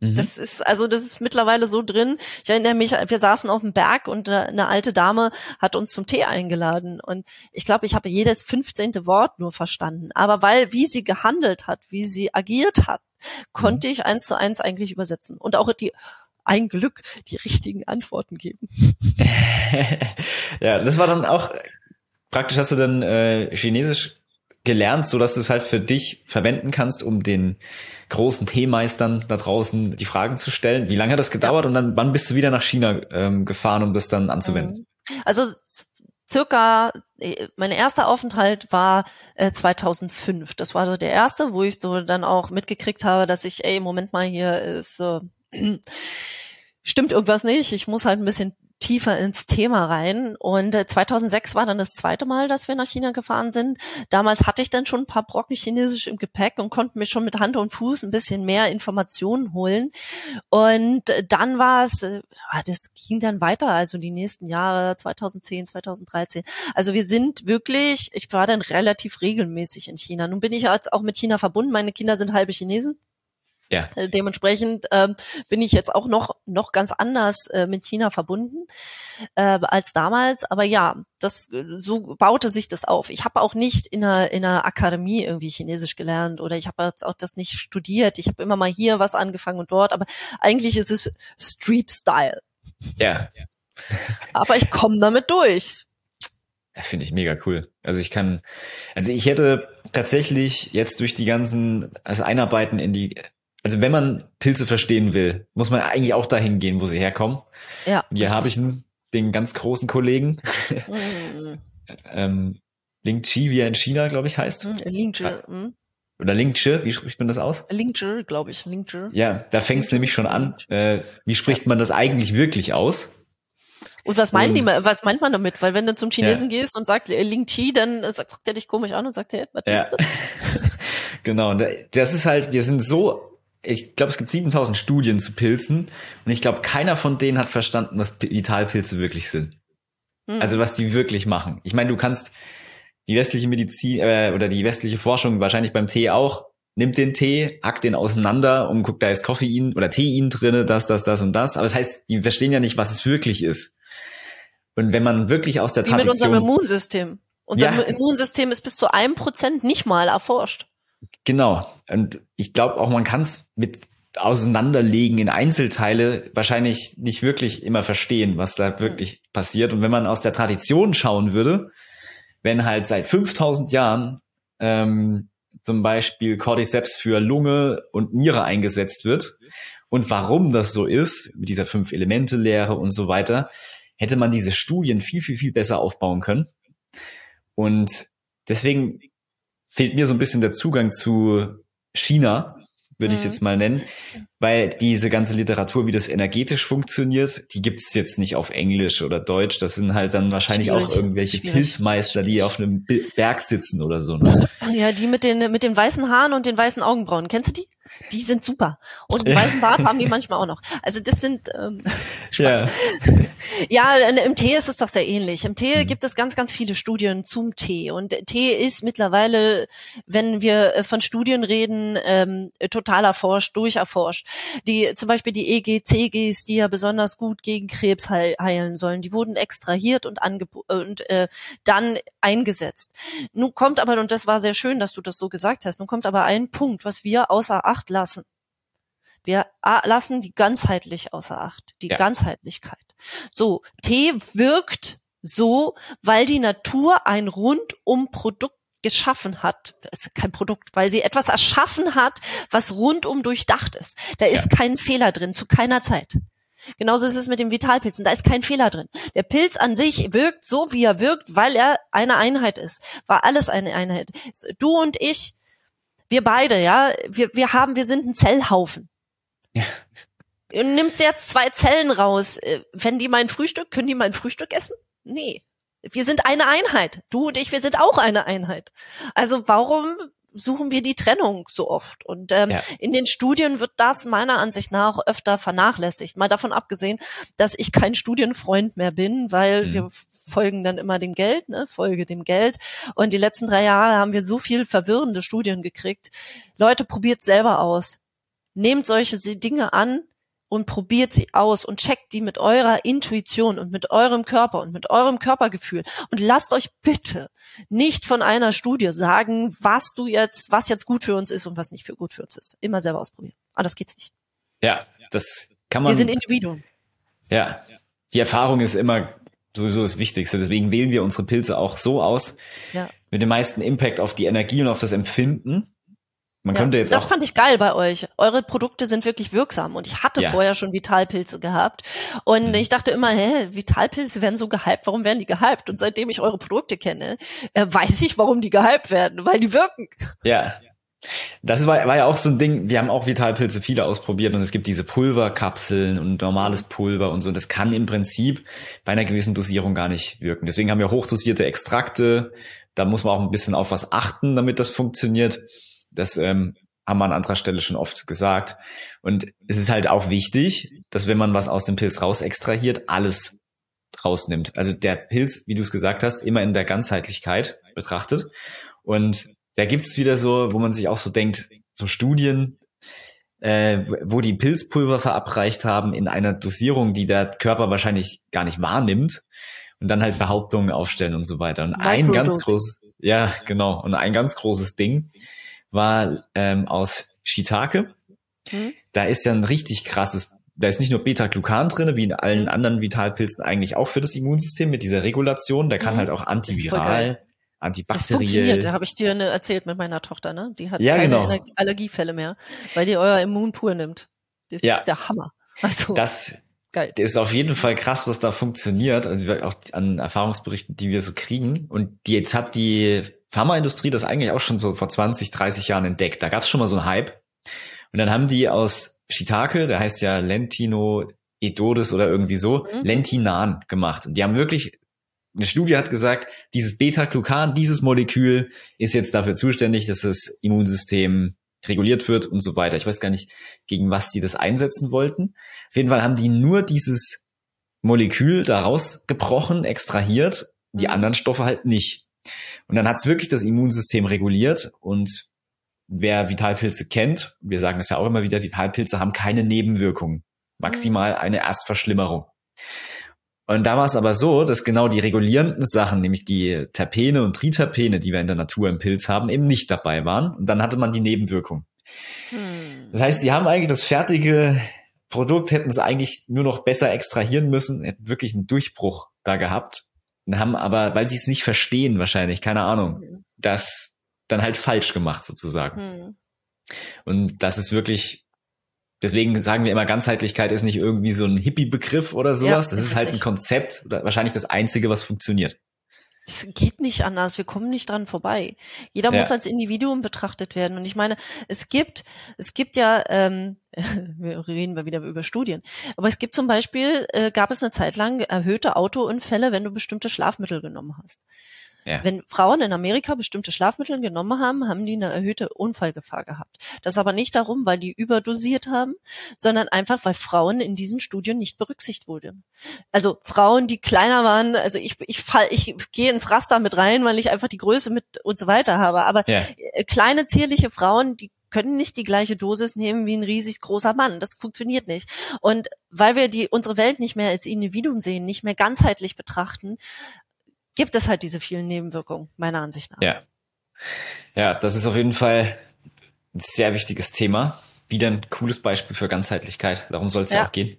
Mhm. Das ist, also das ist mittlerweile so drin. Ich erinnere mich, wir saßen auf dem Berg und eine, eine alte Dame hat uns zum Tee eingeladen. Und ich glaube, ich habe jedes fünfzehnte Wort nur verstanden. Aber weil, wie sie gehandelt hat, wie sie agiert hat, konnte mhm. ich eins zu eins eigentlich übersetzen. Und auch die, ein Glück, die richtigen Antworten geben. ja, das war dann auch praktisch hast du dann äh, Chinesisch gelernt, so dass du es halt für dich verwenden kannst, um den großen Teemeistern da draußen die Fragen zu stellen. Wie lange hat das gedauert ja. und dann wann bist du wieder nach China ähm, gefahren, um das dann anzuwenden? Mhm. Also circa äh, mein erster Aufenthalt war äh, 2005. Das war so der erste, wo ich so dann auch mitgekriegt habe, dass ich, ey, Moment mal, hier ist äh, stimmt irgendwas nicht. Ich muss halt ein bisschen tiefer ins Thema rein. Und 2006 äh, war dann das zweite Mal, dass wir nach China gefahren sind. Damals hatte ich dann schon ein paar Brocken Chinesisch im Gepäck und konnte mir schon mit Hand und Fuß ein bisschen mehr Informationen holen. Und äh, dann war es, äh, das ging dann weiter, also die nächsten Jahre, 2010, 2013. Also wir sind wirklich, ich war dann relativ regelmäßig in China. Nun bin ich jetzt auch mit China verbunden. Meine Kinder sind halbe Chinesen. Ja. Äh, dementsprechend ähm, bin ich jetzt auch noch noch ganz anders äh, mit China verbunden äh, als damals. Aber ja, das so baute sich das auf. Ich habe auch nicht in einer in einer Akademie irgendwie Chinesisch gelernt oder ich habe auch das nicht studiert. Ich habe immer mal hier was angefangen und dort, aber eigentlich ist es Street Style. Ja. aber ich komme damit durch. Finde ich mega cool. Also ich kann, also ich hätte tatsächlich jetzt durch die ganzen, also Einarbeiten in die also wenn man Pilze verstehen will, muss man eigentlich auch dahin gehen, wo sie herkommen. Ja. hier habe ich einen, den ganz großen Kollegen. Mm. ähm, Ling Chi, wie er in China, glaube ich, heißt. Mm, Ling Chi. Mm. Oder Ling Chi, wie spricht man das aus? Ling Chi, glaube ich. Ling Chi. Ja, da fängt es nämlich schon an. Äh, wie spricht man das eigentlich wirklich aus? Und was meinen die, was meint man damit? Weil wenn du zum Chinesen ja. gehst und sagst äh, Ling Chi, dann äh, guckt er dich komisch an und sagt, hey, was ja. du? genau, und das ist halt, wir sind so ich glaube, es gibt 7000 Studien zu Pilzen und ich glaube, keiner von denen hat verstanden, was Vitalpilze wirklich sind. Hm. Also was die wirklich machen. Ich meine, du kannst die westliche Medizin äh, oder die westliche Forschung wahrscheinlich beim Tee auch nimmt den Tee, hackt den auseinander und guckt, da ist Koffein oder Tein drinne, das, das, das und das. Aber das heißt, die verstehen ja nicht, was es wirklich ist. Und wenn man wirklich aus der Wie Tradition... mit unserem Immunsystem. Unser ja. Immunsystem ist bis zu einem Prozent nicht mal erforscht. Genau. Und ich glaube auch, man kann es mit auseinanderlegen in Einzelteile wahrscheinlich nicht wirklich immer verstehen, was da wirklich passiert. Und wenn man aus der Tradition schauen würde, wenn halt seit 5000 Jahren ähm, zum Beispiel Cordyceps für Lunge und Niere eingesetzt wird und warum das so ist, mit dieser Fünf-Elemente-Lehre und so weiter, hätte man diese Studien viel, viel, viel besser aufbauen können. Und deswegen fehlt mir so ein bisschen der Zugang zu China, würde mhm. ich es jetzt mal nennen, weil diese ganze Literatur, wie das energetisch funktioniert, die gibt es jetzt nicht auf Englisch oder Deutsch. Das sind halt dann wahrscheinlich Schwierig. auch irgendwelche Schwierig. Pilzmeister, die auf einem Berg sitzen oder so. Ne? Ja, die mit den mit den weißen Haaren und den weißen Augenbrauen. Kennst du die? Die sind super. Und einen weißen Bart haben die manchmal auch noch. Also das sind ähm, Ja. ja, im Tee ist es doch sehr ähnlich. Im Tee Mhm. gibt es ganz, ganz viele Studien zum Tee. Und Tee ist mittlerweile, wenn wir äh, von Studien reden, ähm, total erforscht, durcherforscht. Die, zum Beispiel die EGCGs, die ja besonders gut gegen Krebs heil, heilen sollen, die wurden extrahiert und, angebo und äh, dann eingesetzt. Nun kommt aber, und das war sehr schön, dass du das so gesagt hast, nun kommt aber ein Punkt, was wir außer Acht lassen. Wir lassen die ganzheitlich außer Acht, die Ja. Ganzheitlichkeit. So, Tee wirkt so, weil die Natur ein rundum Produkt geschaffen hat, ist kein Produkt, weil sie etwas erschaffen hat, was rundum durchdacht ist. Da ist kein Fehler drin, zu keiner Zeit. Genauso ist es mit den Vitalpilzen. Da ist kein Fehler drin. Der Pilz an sich wirkt so, wie er wirkt, weil er eine Einheit ist. War alles eine Einheit. Du und ich, wir beide, ja, wir, wir haben, wir sind ein Zellhaufen. Ja. Du nimmst jetzt zwei Zellen raus. Äh, Wenn die mein Frühstück, können die mein Frühstück essen? Nee. Wir sind eine Einheit. Du und ich, wir sind auch eine Einheit. Also warum suchen wir die Trennung so oft? Und ähm, Ja. in den Studien wird das meiner Ansicht nach öfter vernachlässigt. Mal davon abgesehen, dass ich kein Studienfreund mehr bin, weil Mhm. wir folgen dann immer dem Geld, ne, folge dem Geld. Und die letzten drei Jahre haben wir so viel verwirrende Studien gekriegt. Leute, probiert selber aus. Nehmt solche Dinge an und probiert sie aus und checkt die mit eurer Intuition und mit eurem Körper und mit eurem Körpergefühl und lasst euch bitte nicht von einer Studie sagen, was du jetzt, was jetzt gut für uns ist und was nicht für gut für uns ist. Immer selber ausprobieren. Anders geht's nicht. Ja, das kann man. Wir sind Individuen. Ja, die Erfahrung ist immer sowieso das Wichtigste. Deswegen wählen wir unsere Pilze auch so aus, Ja. mit dem meisten Impact auf die Energie und auf das Empfinden. Man Ja, könnte jetzt das fand ich geil bei euch. Eure Produkte sind wirklich wirksam und ich hatte Ja. vorher schon Vitalpilze gehabt und Mhm. ich dachte immer, hä, Vitalpilze werden so gehypt, warum werden die gehypt? Und seitdem ich eure Produkte kenne, äh, weiß ich, warum die gehypt werden, weil die wirken. ja. Das war, war ja auch so ein Ding, wir haben auch Vitalpilze viele ausprobiert und es gibt diese Pulverkapseln und normales Pulver und so. Das kann im Prinzip bei einer gewissen Dosierung gar nicht wirken. Deswegen haben wir hochdosierte Extrakte. Da muss man auch ein bisschen auf was achten, damit das funktioniert. Das ähm, haben wir an anderer Stelle schon oft gesagt. Und es ist halt auch wichtig, dass wenn man was aus dem Pilz raus extrahiert, alles rausnimmt. Also der Pilz, wie du es gesagt hast, immer in der Ganzheitlichkeit betrachtet. Und da gibt's wieder so, wo man sich auch so denkt, so Studien, äh, wo die Pilzpulver verabreicht haben in einer Dosierung, die der Körper wahrscheinlich gar nicht wahrnimmt und dann halt Behauptungen aufstellen und so weiter. Und ein ganz großes, ja, genau, und ein ganz großes Ding war ähm, aus Shiitake. Hm? Da ist ja ein richtig krasses, da ist nicht nur Beta-Glucan drin, wie in allen Mhm. anderen Vitalpilzen eigentlich auch für das Immunsystem mit dieser Regulation. Der kann Mhm. halt auch antiviral, geil. Das antibakteriell. funktioniert, da habe ich dir erzählt mit meiner Tochter, ne? Die hat Ja, keine genau. Allergiefälle mehr, weil die euer Immun pur nimmt. Das Ja. ist der Hammer. Also Das geil. ist auf jeden Fall krass, was da funktioniert. Also auch an Erfahrungsberichten, die wir so kriegen. Und die, jetzt hat die Pharmaindustrie das eigentlich auch schon so vor 20, 30 Jahren entdeckt. Da gab es schon mal so einen Hype. Und dann haben die aus Shiitake, der heißt ja Lentino Edodes oder irgendwie so, Mhm. Lentinan gemacht. Und die haben wirklich, eine Studie hat gesagt, dieses Beta-Glucan, dieses Molekül ist jetzt dafür zuständig, dass das Immunsystem reguliert wird und so weiter. Ich weiß gar nicht, gegen was die das einsetzen wollten. Auf jeden Fall haben die nur dieses Molekül da rausgebrochen, extrahiert, die Mhm. anderen Stoffe halt nicht. Und dann hat es wirklich das Immunsystem reguliert und wer Vitalpilze kennt, wir sagen es ja auch immer wieder, Vitalpilze haben keine Nebenwirkungen. Maximal eine Erstverschlimmerung. Und da war es aber so, dass genau die regulierenden Sachen, nämlich die Terpene und Triterpene, die wir in der Natur im Pilz haben, eben nicht dabei waren. Und dann hatte man die Nebenwirkung. Hm. Das heißt, sie haben eigentlich das fertige Produkt, hätten es eigentlich nur noch besser extrahieren müssen, hätten wirklich einen Durchbruch da gehabt. Und haben aber, weil sie es nicht verstehen, wahrscheinlich, keine Ahnung, Hm. das dann halt falsch gemacht sozusagen. Hm. Und das ist wirklich, deswegen sagen wir immer, Ganzheitlichkeit ist nicht irgendwie so ein Hippie-Begriff oder sowas. Ja, das ist halt ein nicht. Konzept wahrscheinlich das einzige, was funktioniert. Es geht nicht anders. Wir kommen nicht dran vorbei. Jeder Ja. muss als Individuum betrachtet werden. Und ich meine, es gibt, es gibt ja, ähm, wir reden mal wieder über Studien, aber es gibt zum Beispiel, äh, gab es eine Zeit lang erhöhte Autounfälle, wenn du bestimmte Schlafmittel genommen hast. Ja. Wenn Frauen in Amerika bestimmte Schlafmittel genommen haben, haben die eine erhöhte Unfallgefahr gehabt. Das aber nicht darum, weil die überdosiert haben, sondern einfach, weil Frauen in diesen Studien nicht berücksichtigt wurden. Also Frauen, die kleiner waren, also ich, ich fall, ich gehe ins Raster mit rein, weil ich einfach die Größe mit und so weiter habe. Aber ja. Äh, kleine, zierliche Frauen, die können nicht die gleiche Dosis nehmen wie ein riesig großer Mann. Das funktioniert nicht. Und weil wir die, unsere Welt nicht mehr als Individuum sehen, nicht mehr ganzheitlich betrachten, gibt es halt diese vielen Nebenwirkungen, meiner Ansicht nach. Ja. Ja, das ist auf jeden Fall ein sehr wichtiges Thema. Wieder ein cooles Beispiel für Ganzheitlichkeit. Darum soll es ja. ja. auch gehen.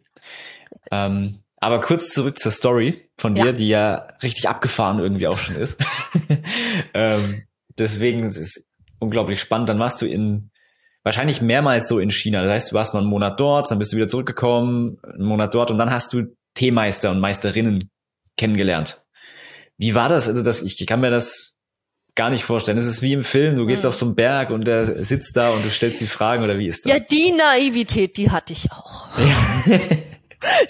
Ähm, aber kurz zurück zur Story von dir, ja. die ja richtig abgefahren irgendwie auch schon ist. ähm, deswegen ist es unglaublich spannend. Dann warst du in wahrscheinlich mehrmals so in China. Das heißt, du warst mal einen Monat dort, dann bist du wieder zurückgekommen, einen Monat dort und dann hast du Teemeister und Meisterinnen kennengelernt. Wie war das? Also das, ich kann mir das gar nicht vorstellen. Es ist wie im Film, du gehst mhm. auf so einen Berg und der sitzt da und du stellst die Fragen oder wie ist das? Ja, die Naivität, die hatte ich auch. Ja.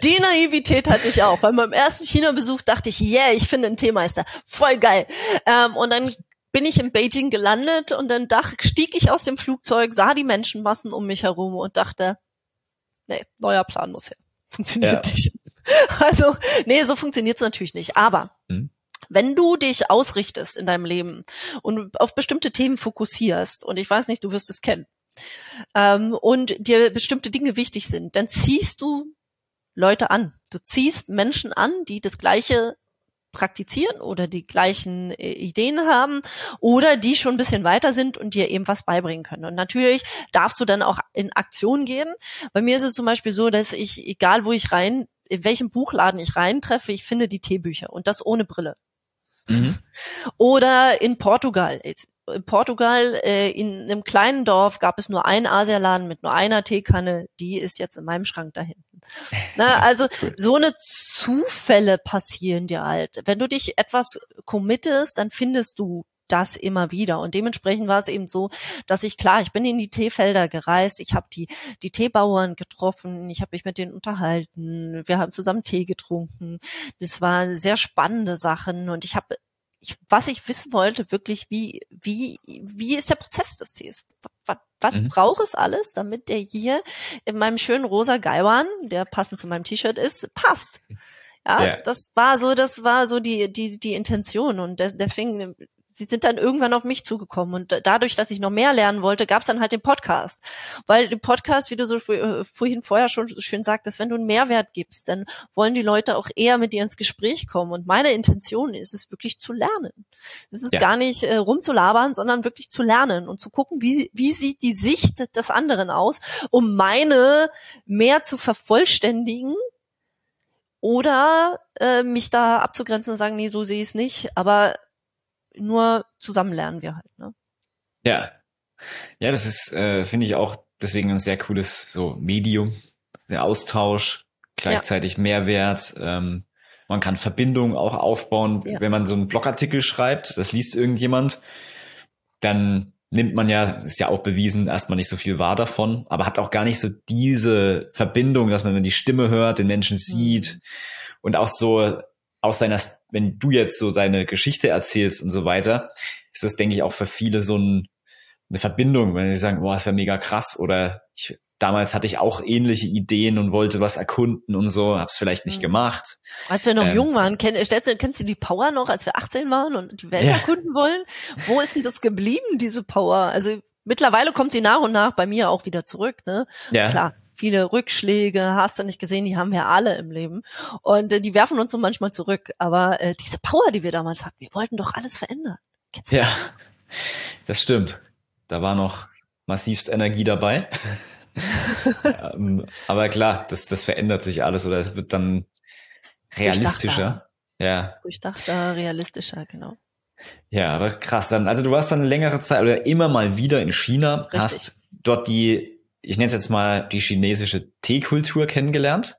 Die Naivität hatte ich auch. Bei meinem ersten China-Besuch dachte ich, yeah, ich finde einen Teemeister. Voll geil. Ähm, und dann bin ich in Beijing gelandet und dann dach, stieg ich aus dem Flugzeug, sah die Menschenmassen um mich herum und dachte, nee, neuer Plan muss her. Funktioniert ja. nicht. Also, nee, so funktioniert's natürlich nicht. Aber hm. Wenn du dich ausrichtest in deinem Leben und auf bestimmte Themen fokussierst, und ich weiß nicht, du wirst es kennen, ähm, und dir bestimmte Dinge wichtig sind, dann ziehst du Leute an. Du ziehst Menschen an, die das Gleiche praktizieren oder die gleichen äh, Ideen haben oder die schon ein bisschen weiter sind und dir eben was beibringen können. Und natürlich darfst du dann auch in Aktion gehen. Bei mir ist es zum Beispiel so, dass ich, egal wo ich rein, in welchem Buchladen ich reintreffe, ich finde die Teebücher und das ohne Brille. Mhm. Oder in Portugal. In Portugal, äh, in einem kleinen Dorf gab es nur einen Asialaden mit nur einer Teekanne. Die ist jetzt in meinem Schrank da hinten. Na, also so eine Zufälle passieren dir halt. Wenn du dich etwas committest, dann findest du das immer wieder. Und dementsprechend war es eben so, dass ich klar, ich bin in die Teefelder gereist, ich habe die, die Teebauern getroffen, ich habe mich mit denen unterhalten, wir haben zusammen Tee getrunken. Das waren sehr spannende Sachen und ich habe ich, was ich wissen wollte, wirklich, wie, wie, wie ist der Prozess des Tees? Was, was mhm. braucht es alles, damit der hier in meinem schönen rosa Gaiwan, der passend zu meinem T-Shirt ist, passt? Ja, yeah. das war so, das war so die, die, die Intention und des, deswegen sie sind dann irgendwann auf mich zugekommen und dadurch, dass ich noch mehr lernen wollte, gab es dann halt den Podcast. Weil den Podcast, wie du so äh, vorhin vorher schon schön sagtest, wenn du einen Mehrwert gibst, dann wollen die Leute auch eher mit dir ins Gespräch kommen. Und meine Intention ist es wirklich zu lernen. Es ist ja. gar nicht äh, rumzulabern, sondern wirklich zu lernen und zu gucken, wie, wie sieht die Sicht des anderen aus, um meine mehr zu vervollständigen oder äh, mich da abzugrenzen und sagen, nee, so sehe ich es nicht. Aber nur zusammen lernen wir halt. Ne? Ja, ja, das ist, äh, finde ich auch deswegen ein sehr cooles so Medium, der Austausch, gleichzeitig ja. Mehrwert. Ähm, man kann Verbindungen auch aufbauen, ja. wenn man so einen Blogartikel schreibt, das liest irgendjemand, dann nimmt man ja, ist ja auch bewiesen, erstmal nicht so viel wahr davon, aber hat auch gar nicht so diese Verbindung, dass man, wenn die Stimme hört, den Menschen sieht mhm. und auch so aus seiner, wenn du jetzt so deine Geschichte erzählst und so weiter, ist das, denke ich, auch für viele so ein, eine Verbindung, wenn die sagen, boah, ist ja mega krass oder ich, damals hatte ich auch ähnliche Ideen und wollte was erkunden und so, hab's vielleicht nicht mhm. gemacht. Als wir noch ähm, jung waren, kenn, stellst du, kennst du die Power noch, als wir 18 waren und die Welt ja. erkunden wollen? Wo ist denn das geblieben, diese Power? Also mittlerweile kommt sie nach und nach bei mir auch wieder zurück, ne? Ja. Klar, viele Rückschläge, hast du nicht gesehen, die haben wir alle im Leben. Und äh, die werfen uns so manchmal zurück. Aber äh, diese Power, die wir damals hatten, wir wollten doch alles verändern. Kennst ja, das stimmt. Da war noch massivst Energie dabei. ähm, aber klar, das, das verändert sich alles oder es wird dann realistischer. Ja. Durchdachter, realistischer, genau. Ja, aber krass dann. Also du warst dann eine längere Zeit oder immer mal wieder in China, Richtig. hast dort die ich nenne es jetzt mal die chinesische Teekultur kennengelernt.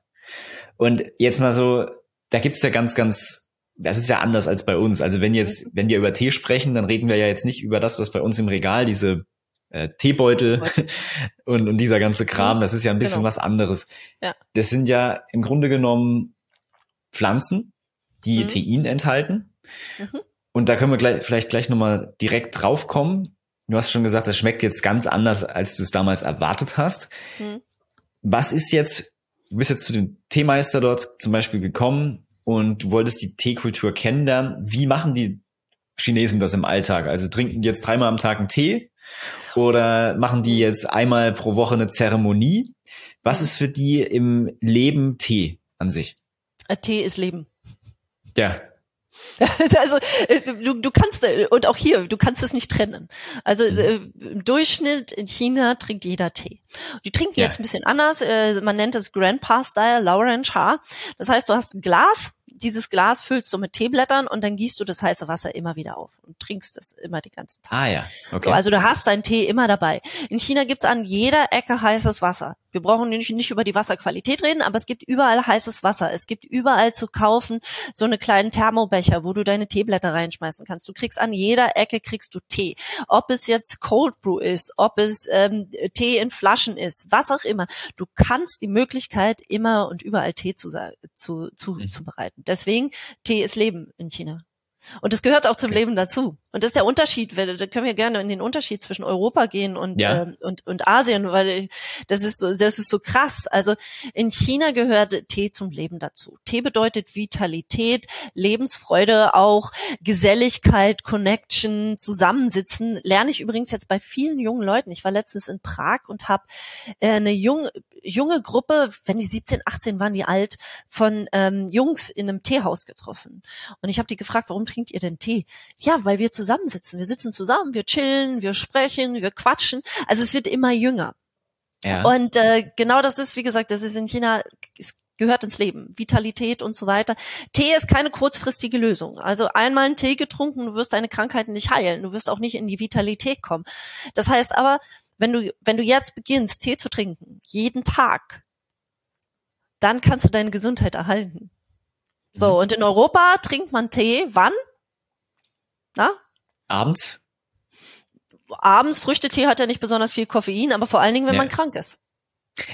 Und jetzt mal so, da gibt's ja ganz, ganz, das ist ja anders als bei uns. Also wenn jetzt, wenn wir über Tee sprechen, dann reden wir ja jetzt nicht über das, was bei uns im Regal, diese äh, Teebeutel und, und dieser ganze Kram, das ist ja ein bisschen genau. was anderes. Ja. Das sind ja im Grunde genommen Pflanzen, die mhm. Tein enthalten. Mhm. und da können wir gleich, vielleicht gleich nochmal direkt drauf kommen. Du hast schon gesagt, das schmeckt jetzt ganz anders, als du es damals erwartet hast. Hm. Was ist jetzt, du bist jetzt zu dem Teemeister dort zum Beispiel gekommen und du wolltest die Teekultur kennenlernen. Wie machen die Chinesen das im Alltag? Also trinken die jetzt dreimal am Tag einen Tee oder machen die jetzt einmal pro Woche eine Zeremonie? Was ist für die im Leben Tee an sich? Äh, Tee ist Leben. Ja, also äh, du, du kannst äh, und auch hier, du kannst es nicht trennen. Also mhm. äh, im Durchschnitt in China trinkt jeder Tee. Die trinken ja. jetzt ein bisschen anders. Man nennt es Grandpa Style, Lauren Cha. Das heißt, du hast ein Glas dieses Glas füllst du mit Teeblättern und dann gießt du das heiße Wasser immer wieder auf und trinkst es immer den ganzen Tag. Ah ja, okay. So, also du hast deinen Tee immer dabei. In China gibt's an jeder Ecke heißes Wasser. Wir brauchen nicht, nicht über die Wasserqualität reden, aber es gibt überall heißes Wasser. Es gibt überall zu kaufen so eine kleinen Thermobecher, wo du deine Teeblätter reinschmeißen kannst. Du kriegst an jeder Ecke kriegst du Tee. Ob es jetzt Cold Brew ist, ob es ähm, Tee in Flaschen ist, was auch immer. Du kannst die Möglichkeit immer und überall Tee zu, zu, zu, mhm. zu bereiten. Deswegen, Tee ist Leben in China. Und es gehört auch zum okay. Leben dazu. Und das ist der Unterschied. Da können wir gerne in den Unterschied zwischen Europa gehen und ja. äh, und und Asien, weil das ist so, das ist so krass. Also in China gehört Tee zum Leben dazu. Tee bedeutet Vitalität, Lebensfreude, auch Geselligkeit, Connection, Zusammensitzen. Lerne ich übrigens jetzt bei vielen jungen Leuten. Ich war letztens in Prag und habe äh, eine junge junge Gruppe, wenn die 17, 18 waren die alt, von ähm, Jungs in einem Teehaus getroffen. Und ich habe die gefragt, warum trinkt ihr denn Tee? Ja, weil wir zusammensitzen. Wir sitzen zusammen, wir chillen, wir sprechen, wir quatschen. Also es wird immer jünger. Ja. Und äh, genau das ist, wie gesagt, das ist in China, es gehört ins Leben. Vitalität und so weiter. Tee ist keine kurzfristige Lösung. Also einmal einen Tee getrunken, du wirst deine Krankheiten nicht heilen. Du wirst auch nicht in die Vitalität kommen. Das heißt aber, wenn du, wenn du jetzt beginnst, Tee zu trinken, jeden Tag, dann kannst du deine Gesundheit erhalten. So, mhm. und in Europa trinkt man Tee wann? Na? Abends. Abends, Früchtetee hat ja nicht besonders viel Koffein, aber vor allen Dingen, wenn ja. man krank ist.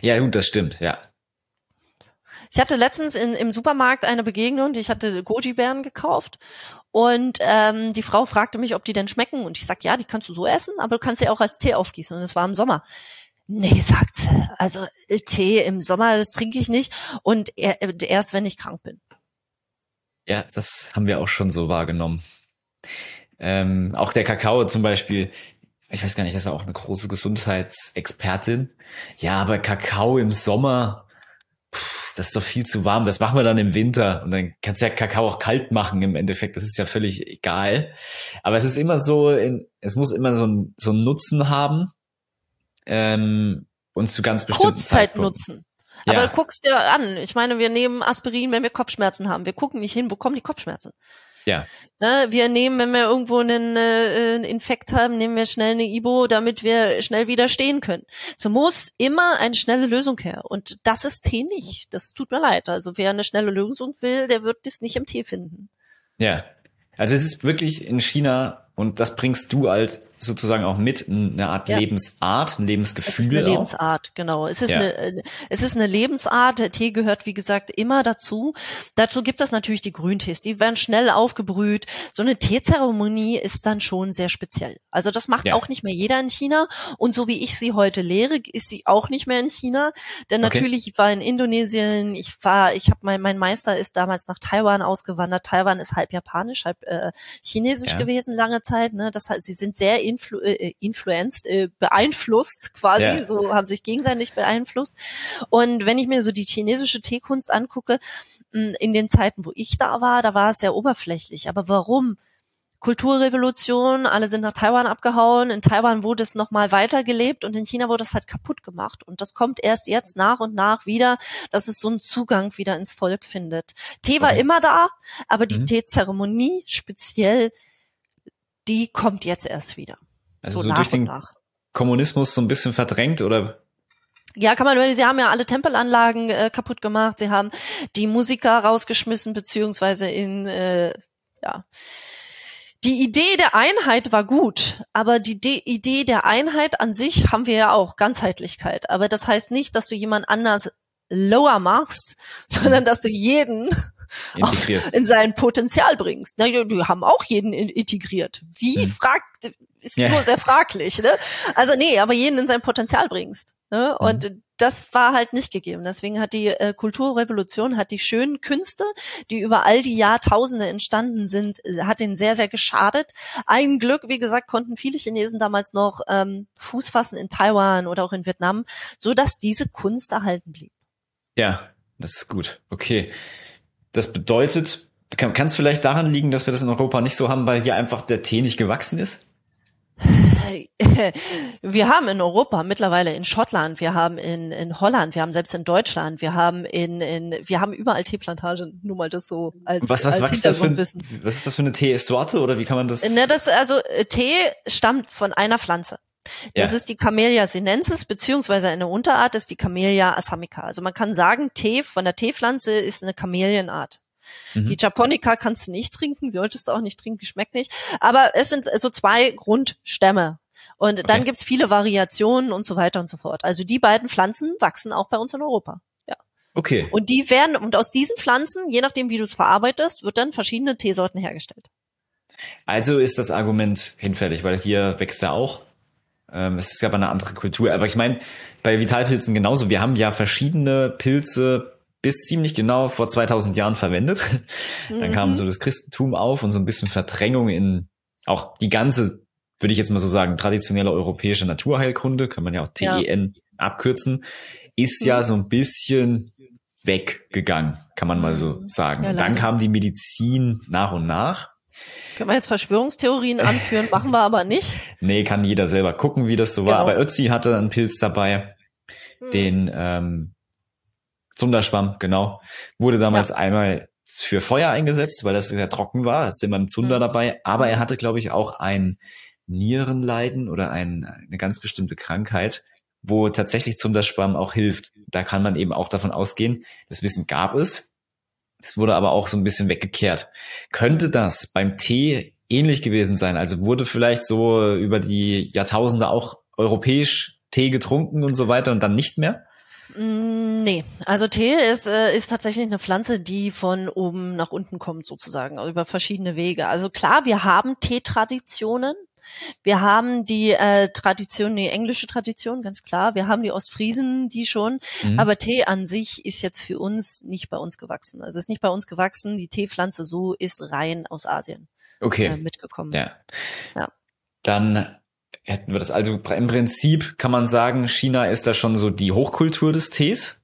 Ja, gut, das stimmt, ja. Ich hatte letztens in, im Supermarkt eine Begegnung, ich hatte Goji-Beeren gekauft und ähm, die Frau fragte mich, ob die denn schmecken und ich sag, ja, die kannst du so essen, aber du kannst sie auch als Tee aufgießen und es war im Sommer. Nee, sagt sie, also äh, Tee im Sommer, das trinke ich nicht und erst wenn ich krank bin. Ja, das haben wir auch schon so wahrgenommen. Ähm, auch der Kakao zum Beispiel, ich weiß gar nicht, das war auch eine große Gesundheitsexpertin. Ja, aber Kakao im Sommer, pff, das ist doch viel zu warm. Das machen wir dann im Winter. Und dann kannst du ja Kakao auch kalt machen im Endeffekt. Das ist ja völlig egal. Aber es ist immer so, in, es muss immer so ein, so einen Nutzen haben. Ähm, und zu ganz bestimmten Kurzzeitnutzen. Aber ja. guckst dir an. Ich meine, wir nehmen Aspirin, wenn wir Kopfschmerzen haben. Wir gucken nicht hin, wo kommen die Kopfschmerzen. Ja. Ne, wir nehmen, wenn wir irgendwo einen, äh, Infekt haben, nehmen wir schnell eine Ibo, damit wir schnell widerstehen können. So muss immer eine schnelle Lösung her. Und das ist Tee nicht. Das tut mir leid. Also wer eine schnelle Lösung will, der wird das nicht im Tee finden. Ja. Also es ist wirklich in China, und das bringst du als sozusagen auch mit eine Art ja. Lebensart, ein Lebensgefühl. Es ist eine auch. Lebensart, genau. Es ist ja. eine, es ist eine Lebensart. Der Tee gehört, wie gesagt, immer dazu. Dazu gibt es natürlich die Grüntees. Die werden schnell aufgebrüht. So eine Teezeremonie ist dann schon sehr speziell. Also das macht ja. auch nicht mehr jeder in China. Und so wie ich sie heute lehre, ist sie auch nicht mehr in China. Denn okay. natürlich, ich war in Indonesien, ich war, ich habe mein, mein Meister ist damals nach Taiwan ausgewandert. Taiwan ist halb japanisch, halb äh, chinesisch gewesen lange Zeit. Ne? Das heißt, sie sind sehr influ äh, influenced, äh, beeinflusst quasi, ja. so haben sich gegenseitig beeinflusst. Und wenn ich mir so die chinesische Teekunst angucke, hm, in den Zeiten, wo ich da war, da war es sehr oberflächlich. Aber warum? Kulturrevolution, alle sind nach Taiwan abgehauen, in Taiwan wurde es nochmal weitergelebt und in China wurde es halt kaputt gemacht. Und das kommt erst jetzt nach und nach wieder, dass es so einen Zugang wieder ins Volk findet. Tee war okay. immer da, aber die mhm. Teezeremonie speziell die kommt jetzt erst wieder. Also so, so durch den nach. Kommunismus so ein bisschen verdrängt oder ja, kann man, sie haben ja alle Tempelanlagen äh, kaputt gemacht, sie haben die Musiker rausgeschmissen, beziehungsweise in, äh, ja. Die Idee der Einheit war gut, aber die De Idee der Einheit an sich haben wir ja auch, Ganzheitlichkeit. Aber das heißt nicht, dass du jemand anders lower machst, sondern dass du jeden in sein Potenzial bringst. Na, die haben auch jeden integriert. Wie hm. fragt, ist ja. nur sehr fraglich, ne? Also nee, aber jeden in sein Potenzial bringst. Ne? Mhm. Das war halt nicht gegeben. Deswegen hat die äh, Kulturrevolution, hat die schönen Künste, die über all die Jahrtausende entstanden sind, hat ihnen sehr, sehr geschadet. Ein Glück, wie gesagt, konnten viele Chinesen damals noch ähm, Fuß fassen in Taiwan oder auch in Vietnam, so dass diese Kunst erhalten blieb. Ja, das ist gut. Okay. Das bedeutet, kann es vielleicht daran liegen, dass wir das in Europa nicht so haben, weil hier einfach der Tee nicht gewachsen ist? Wir haben in Europa mittlerweile in Schottland, wir haben in, in Holland, wir haben selbst in Deutschland, wir haben in, in wir haben überall Teeplantagen, nur mal das so als Was was als wächst da für, was ist das für eine Teesorte oder wie kann man das Ne, das also Tee stammt von einer Pflanze. Das ja. ist die Camellia sinensis, beziehungsweise eine Unterart ist die Camellia assamica. Also man kann sagen, Tee von der Teepflanze ist eine Kamelienart. Mhm. Die Japonica kannst du nicht trinken, solltest du auch nicht trinken, schmeckt nicht. Aber es sind so zwei Grundstämme. Und okay. dann gibt's viele Variationen und so weiter und so fort. Also die beiden Pflanzen wachsen auch bei uns in Europa. Ja. Okay. Und die werden, und aus diesen Pflanzen, je nachdem wie du es verarbeitest, wird dann verschiedene Teesorten hergestellt. Also ist das Argument hinfällig, weil hier wächst er auch. Ähm, es ist aber eine andere Kultur. Aber ich meine, bei Vitalpilzen genauso. Wir haben ja verschiedene Pilze bis ziemlich genau vor 2000 Jahren verwendet. Dann mhm. kam so das Christentum auf und so ein bisschen Verdrängung in auch die ganze, würde ich jetzt mal so sagen, traditionelle europäische Naturheilkunde, kann man ja auch TEN ja. abkürzen, ist mhm. ja so ein bisschen weggegangen, kann man mal so mhm. sagen. Ja, dann kam die Medizin nach und nach. Können wir jetzt Verschwörungstheorien anführen, machen wir aber nicht. Nee, kann jeder selber gucken, wie das so war. Genau. Aber Ötzi hatte einen Pilz dabei, hm. den ähm, Zunderschwamm, genau. Wurde damals ja. einmal für Feuer eingesetzt, weil das sehr trocken war. Es ist immer ein Zunder mhm. dabei. Aber er hatte, glaube ich, auch ein Nierenleiden oder ein, eine ganz bestimmte Krankheit, wo tatsächlich Zunderschwamm auch hilft. Da kann man eben auch davon ausgehen. Das Wissen gab es. Es wurde aber auch so ein bisschen weggekehrt. Könnte das beim Tee ähnlich gewesen sein? Also wurde vielleicht so über die Jahrtausende auch europäisch Tee getrunken und so weiter und dann nicht mehr? Mm, nee, also Tee ist, äh, ist tatsächlich eine Pflanze, die von oben nach unten kommt sozusagen, also über verschiedene Wege. Also klar, wir haben Teetraditionen. Wir haben die äh, Tradition, die englische Tradition, ganz klar. Wir haben die Ostfriesen, die schon. Mhm. Aber Tee an sich ist jetzt für uns nicht bei uns gewachsen. Also ist nicht bei uns gewachsen. Die Teepflanze so ist rein aus Asien okay. äh, mitgekommen. Ja. ja. Dann hätten wir das also im Prinzip kann man sagen, China ist da schon so die Hochkultur des Tees.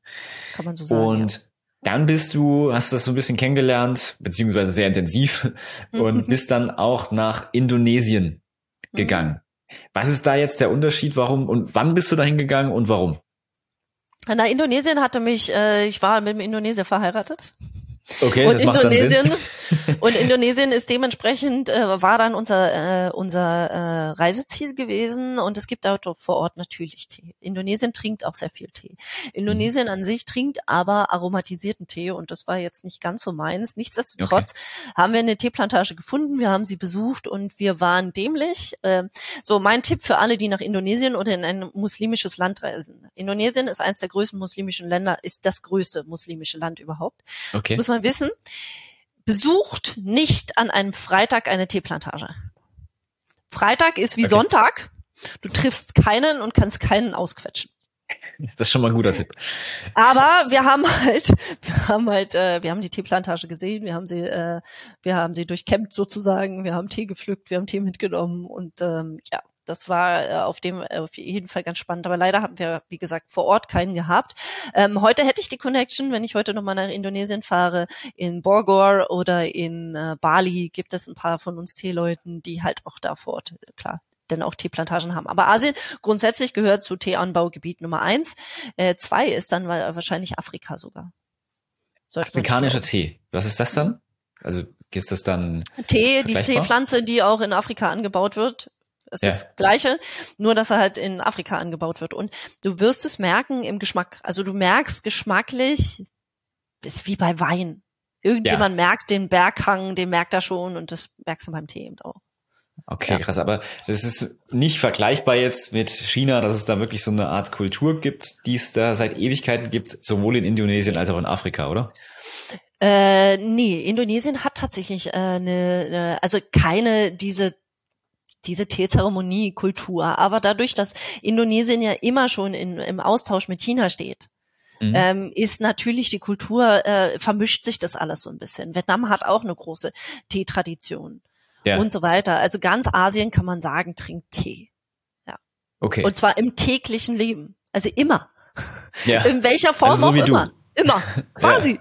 Kann man so sagen. Und ja. dann bist du, hast das so ein bisschen kennengelernt, beziehungsweise sehr intensiv und bist dann auch nach Indonesien mhm. gegangen. Was ist da jetzt der Unterschied? Warum und wann bist du da hingegangen und warum? Na, Indonesien hatte mich, äh, ich war mit einem Indonesier verheiratet. Okay, und das macht Indonesien, dann Sinn. und Indonesien ist dementsprechend äh, war dann unser äh, unser äh, Reiseziel gewesen und es gibt dort vor Ort natürlich Tee. Indonesien trinkt auch sehr viel Tee. Indonesien mhm. an sich trinkt aber aromatisierten Tee und das war jetzt nicht ganz so meins. Nichtsdestotrotz okay. haben wir eine Teeplantage gefunden, wir haben sie besucht und wir waren dämlich. Äh, so mein Tipp für alle, die nach Indonesien oder in ein muslimisches Land reisen. Indonesien ist eines der größten muslimischen Länder, ist das größte muslimische Land überhaupt. Okay mal wissen, besucht nicht an einem Freitag eine Teeplantage. Freitag ist wie okay. Sonntag. Du triffst keinen und kannst keinen ausquetschen. Das ist schon mal ein guter Tipp. Aber wir haben halt, wir haben halt, äh, wir haben die Teeplantage gesehen, wir haben sie, äh, wir haben sie durchkämmt sozusagen, wir haben Tee gepflückt, wir haben Tee mitgenommen und ähm, ja, das war äh, auf dem äh, auf jeden Fall ganz spannend. Aber leider haben wir, wie gesagt, vor Ort keinen gehabt. Ähm, heute hätte ich die Connection, wenn ich heute nochmal nach Indonesien fahre. In Bogor oder in äh, Bali gibt es ein paar von uns Teeleuten, die halt auch da vor Ort, klar, denn auch Teeplantagen haben. Aber Asien grundsätzlich gehört zu Teeanbaugebiet Nummer eins. Äh, zwei ist dann wahrscheinlich Afrika sogar. Afrikanischer Tee. Was ist das dann? Also ist das dann Tee, die Teepflanze, die auch in Afrika angebaut wird, es ja. ist das Gleiche, nur dass er halt in Afrika angebaut wird. Und du wirst es merken im Geschmack. Also du merkst geschmacklich, ist wie bei Wein. Irgendjemand ja. merkt den Berghang, den merkt er schon und das merkst du beim Tee eben auch. Okay, ja. krass. Aber das ist nicht vergleichbar jetzt mit China, dass es da wirklich so eine Art Kultur gibt, die es da seit Ewigkeiten gibt, sowohl in Indonesien als auch in Afrika, oder? Äh, nee, Indonesien hat tatsächlich äh, eine, eine, also keine diese diese Teezeremonie-Kultur. Aber dadurch, dass Indonesien ja immer schon in, im Austausch mit China steht, mhm. ähm, ist natürlich die Kultur, äh, vermischt sich das alles so ein bisschen. Vietnam hat auch eine große Teetradition ja. und so weiter. Also ganz Asien kann man sagen, trinkt Tee. Ja. Okay. Und zwar im täglichen Leben. Also immer. Ja. In welcher Form also so auch immer. Du. Immer. Quasi. Ja.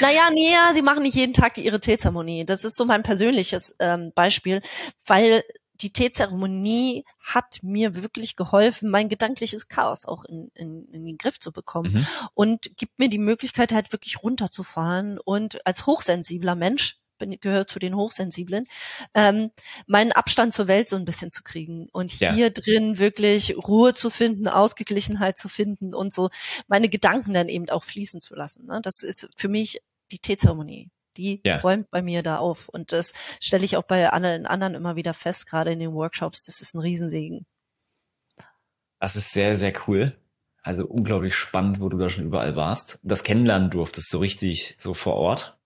Naja, nee, ja, sie machen nicht jeden Tag ihre Teezeremonie. Das ist so mein persönliches ähm, Beispiel, weil die Teezeremonie hat mir wirklich geholfen, mein gedankliches Chaos auch in, in, in den Griff zu bekommen mhm. und gibt mir die Möglichkeit halt wirklich runterzufahren und als hochsensibler Mensch bin, gehört zu den Hochsensiblen, ähm, meinen Abstand zur Welt so ein bisschen zu kriegen und hier ja. drin wirklich Ruhe zu finden, Ausgeglichenheit zu finden und so meine Gedanken dann eben auch fließen zu lassen. Ne? Das ist für mich die Teezeremonie. Die ja. räumt bei mir da auf. Und das stelle ich auch bei anderen, anderen immer wieder fest, gerade in den Workshops. Das ist ein Riesensegen. Das ist sehr, sehr cool. Also unglaublich spannend, wo du da schon überall warst. Das kennenlernen durftest, so richtig, so vor Ort.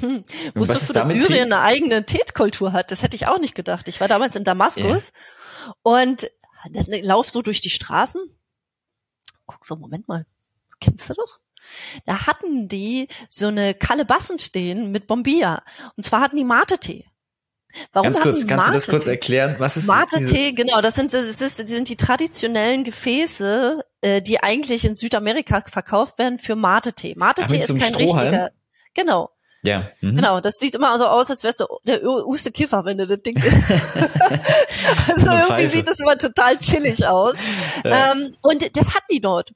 Hm. Hm. Wusstest du, dass Syrien eine eigene Teetkultur hat? Das hätte ich auch nicht gedacht. Ich war damals in Damaskus yeah. und lauf so durch die Straßen. Guck so, Moment mal. Kennst du doch? Da hatten die so eine Kalebassen stehen mit Bombilla. Und zwar hatten die Mate-Tee. Warum Ganz kurz, kannst du das kurz erklären? Was ist Mate-Tee? Genau, das sind, das, ist, das sind die traditionellen Gefäße, äh, die eigentlich in Südamerika verkauft werden für Mate-Tee. Mate-Tee ist kein Strohhalm? richtiger. Genau. Ja. Mhm. Genau, das sieht immer so aus, als wärst du der Uste Kiffer, wenn du das Ding. also irgendwie sieht das immer total chillig aus. Ja. Ähm, und das hatten die dort.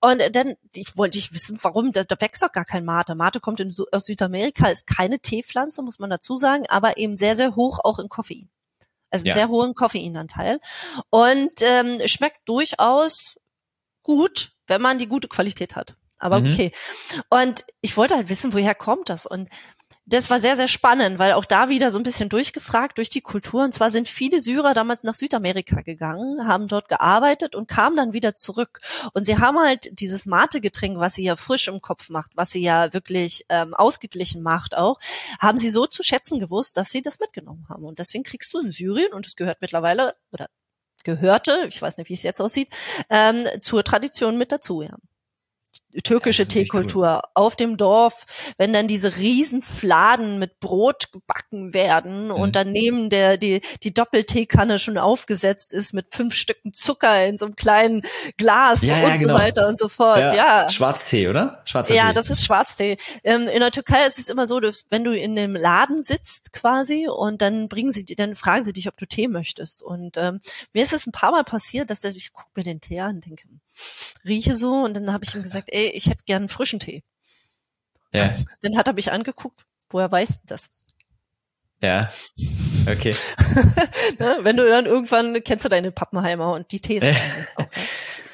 Und dann ich wollte ich wissen, warum, da, da wächst doch gar kein Mate. Mate kommt in, aus Südamerika, ist keine Teepflanze, muss man dazu sagen, aber eben sehr, sehr hoch auch in Koffein. Also ja. einen sehr hohen Koffeinanteil. Und ähm, schmeckt durchaus gut, wenn man die gute Qualität hat aber mhm. okay. Und ich wollte halt wissen, woher kommt das? Und das war sehr, sehr spannend, weil auch da wieder so ein bisschen durchgefragt durch die Kultur. Und zwar sind viele Syrer damals nach Südamerika gegangen, haben dort gearbeitet und kamen dann wieder zurück. Und sie haben halt dieses Mate-Getränk, was sie ja frisch im Kopf macht, was sie ja wirklich ähm, ausgeglichen macht auch, haben sie so zu schätzen gewusst, dass sie das mitgenommen haben. Und deswegen kriegst du in Syrien, und es gehört mittlerweile, oder gehörte, ich weiß nicht, wie es jetzt aussieht, ähm, zur Tradition mit dazu, ja türkische Teekultur cool. auf dem Dorf, wenn dann diese riesen Fladen mit Brot gebacken werden mhm. und daneben der die die Doppelteekanne schon aufgesetzt ist mit fünf Stücken Zucker in so einem kleinen Glas ja, und ja, genau. so weiter und so fort. Ja, ja. Schwarztee, oder? Schwarzer ja, Tee. das ist Schwarztee. Ähm, in der Türkei ist es immer so, dass wenn du in dem Laden sitzt quasi und dann bringen sie dann fragen sie dich, ob du Tee möchtest. Und ähm, mir ist es ein paar Mal passiert, dass ich gucke mir den Tee an und denke, rieche so und dann habe ich ihm gesagt, ey, ich hätte gern frischen Tee. Ja. Dann hat er mich angeguckt, woher weißt du das? Ja, okay. ne, wenn du dann irgendwann, kennst du deine Pappenheimer und die Tees. auch, ne?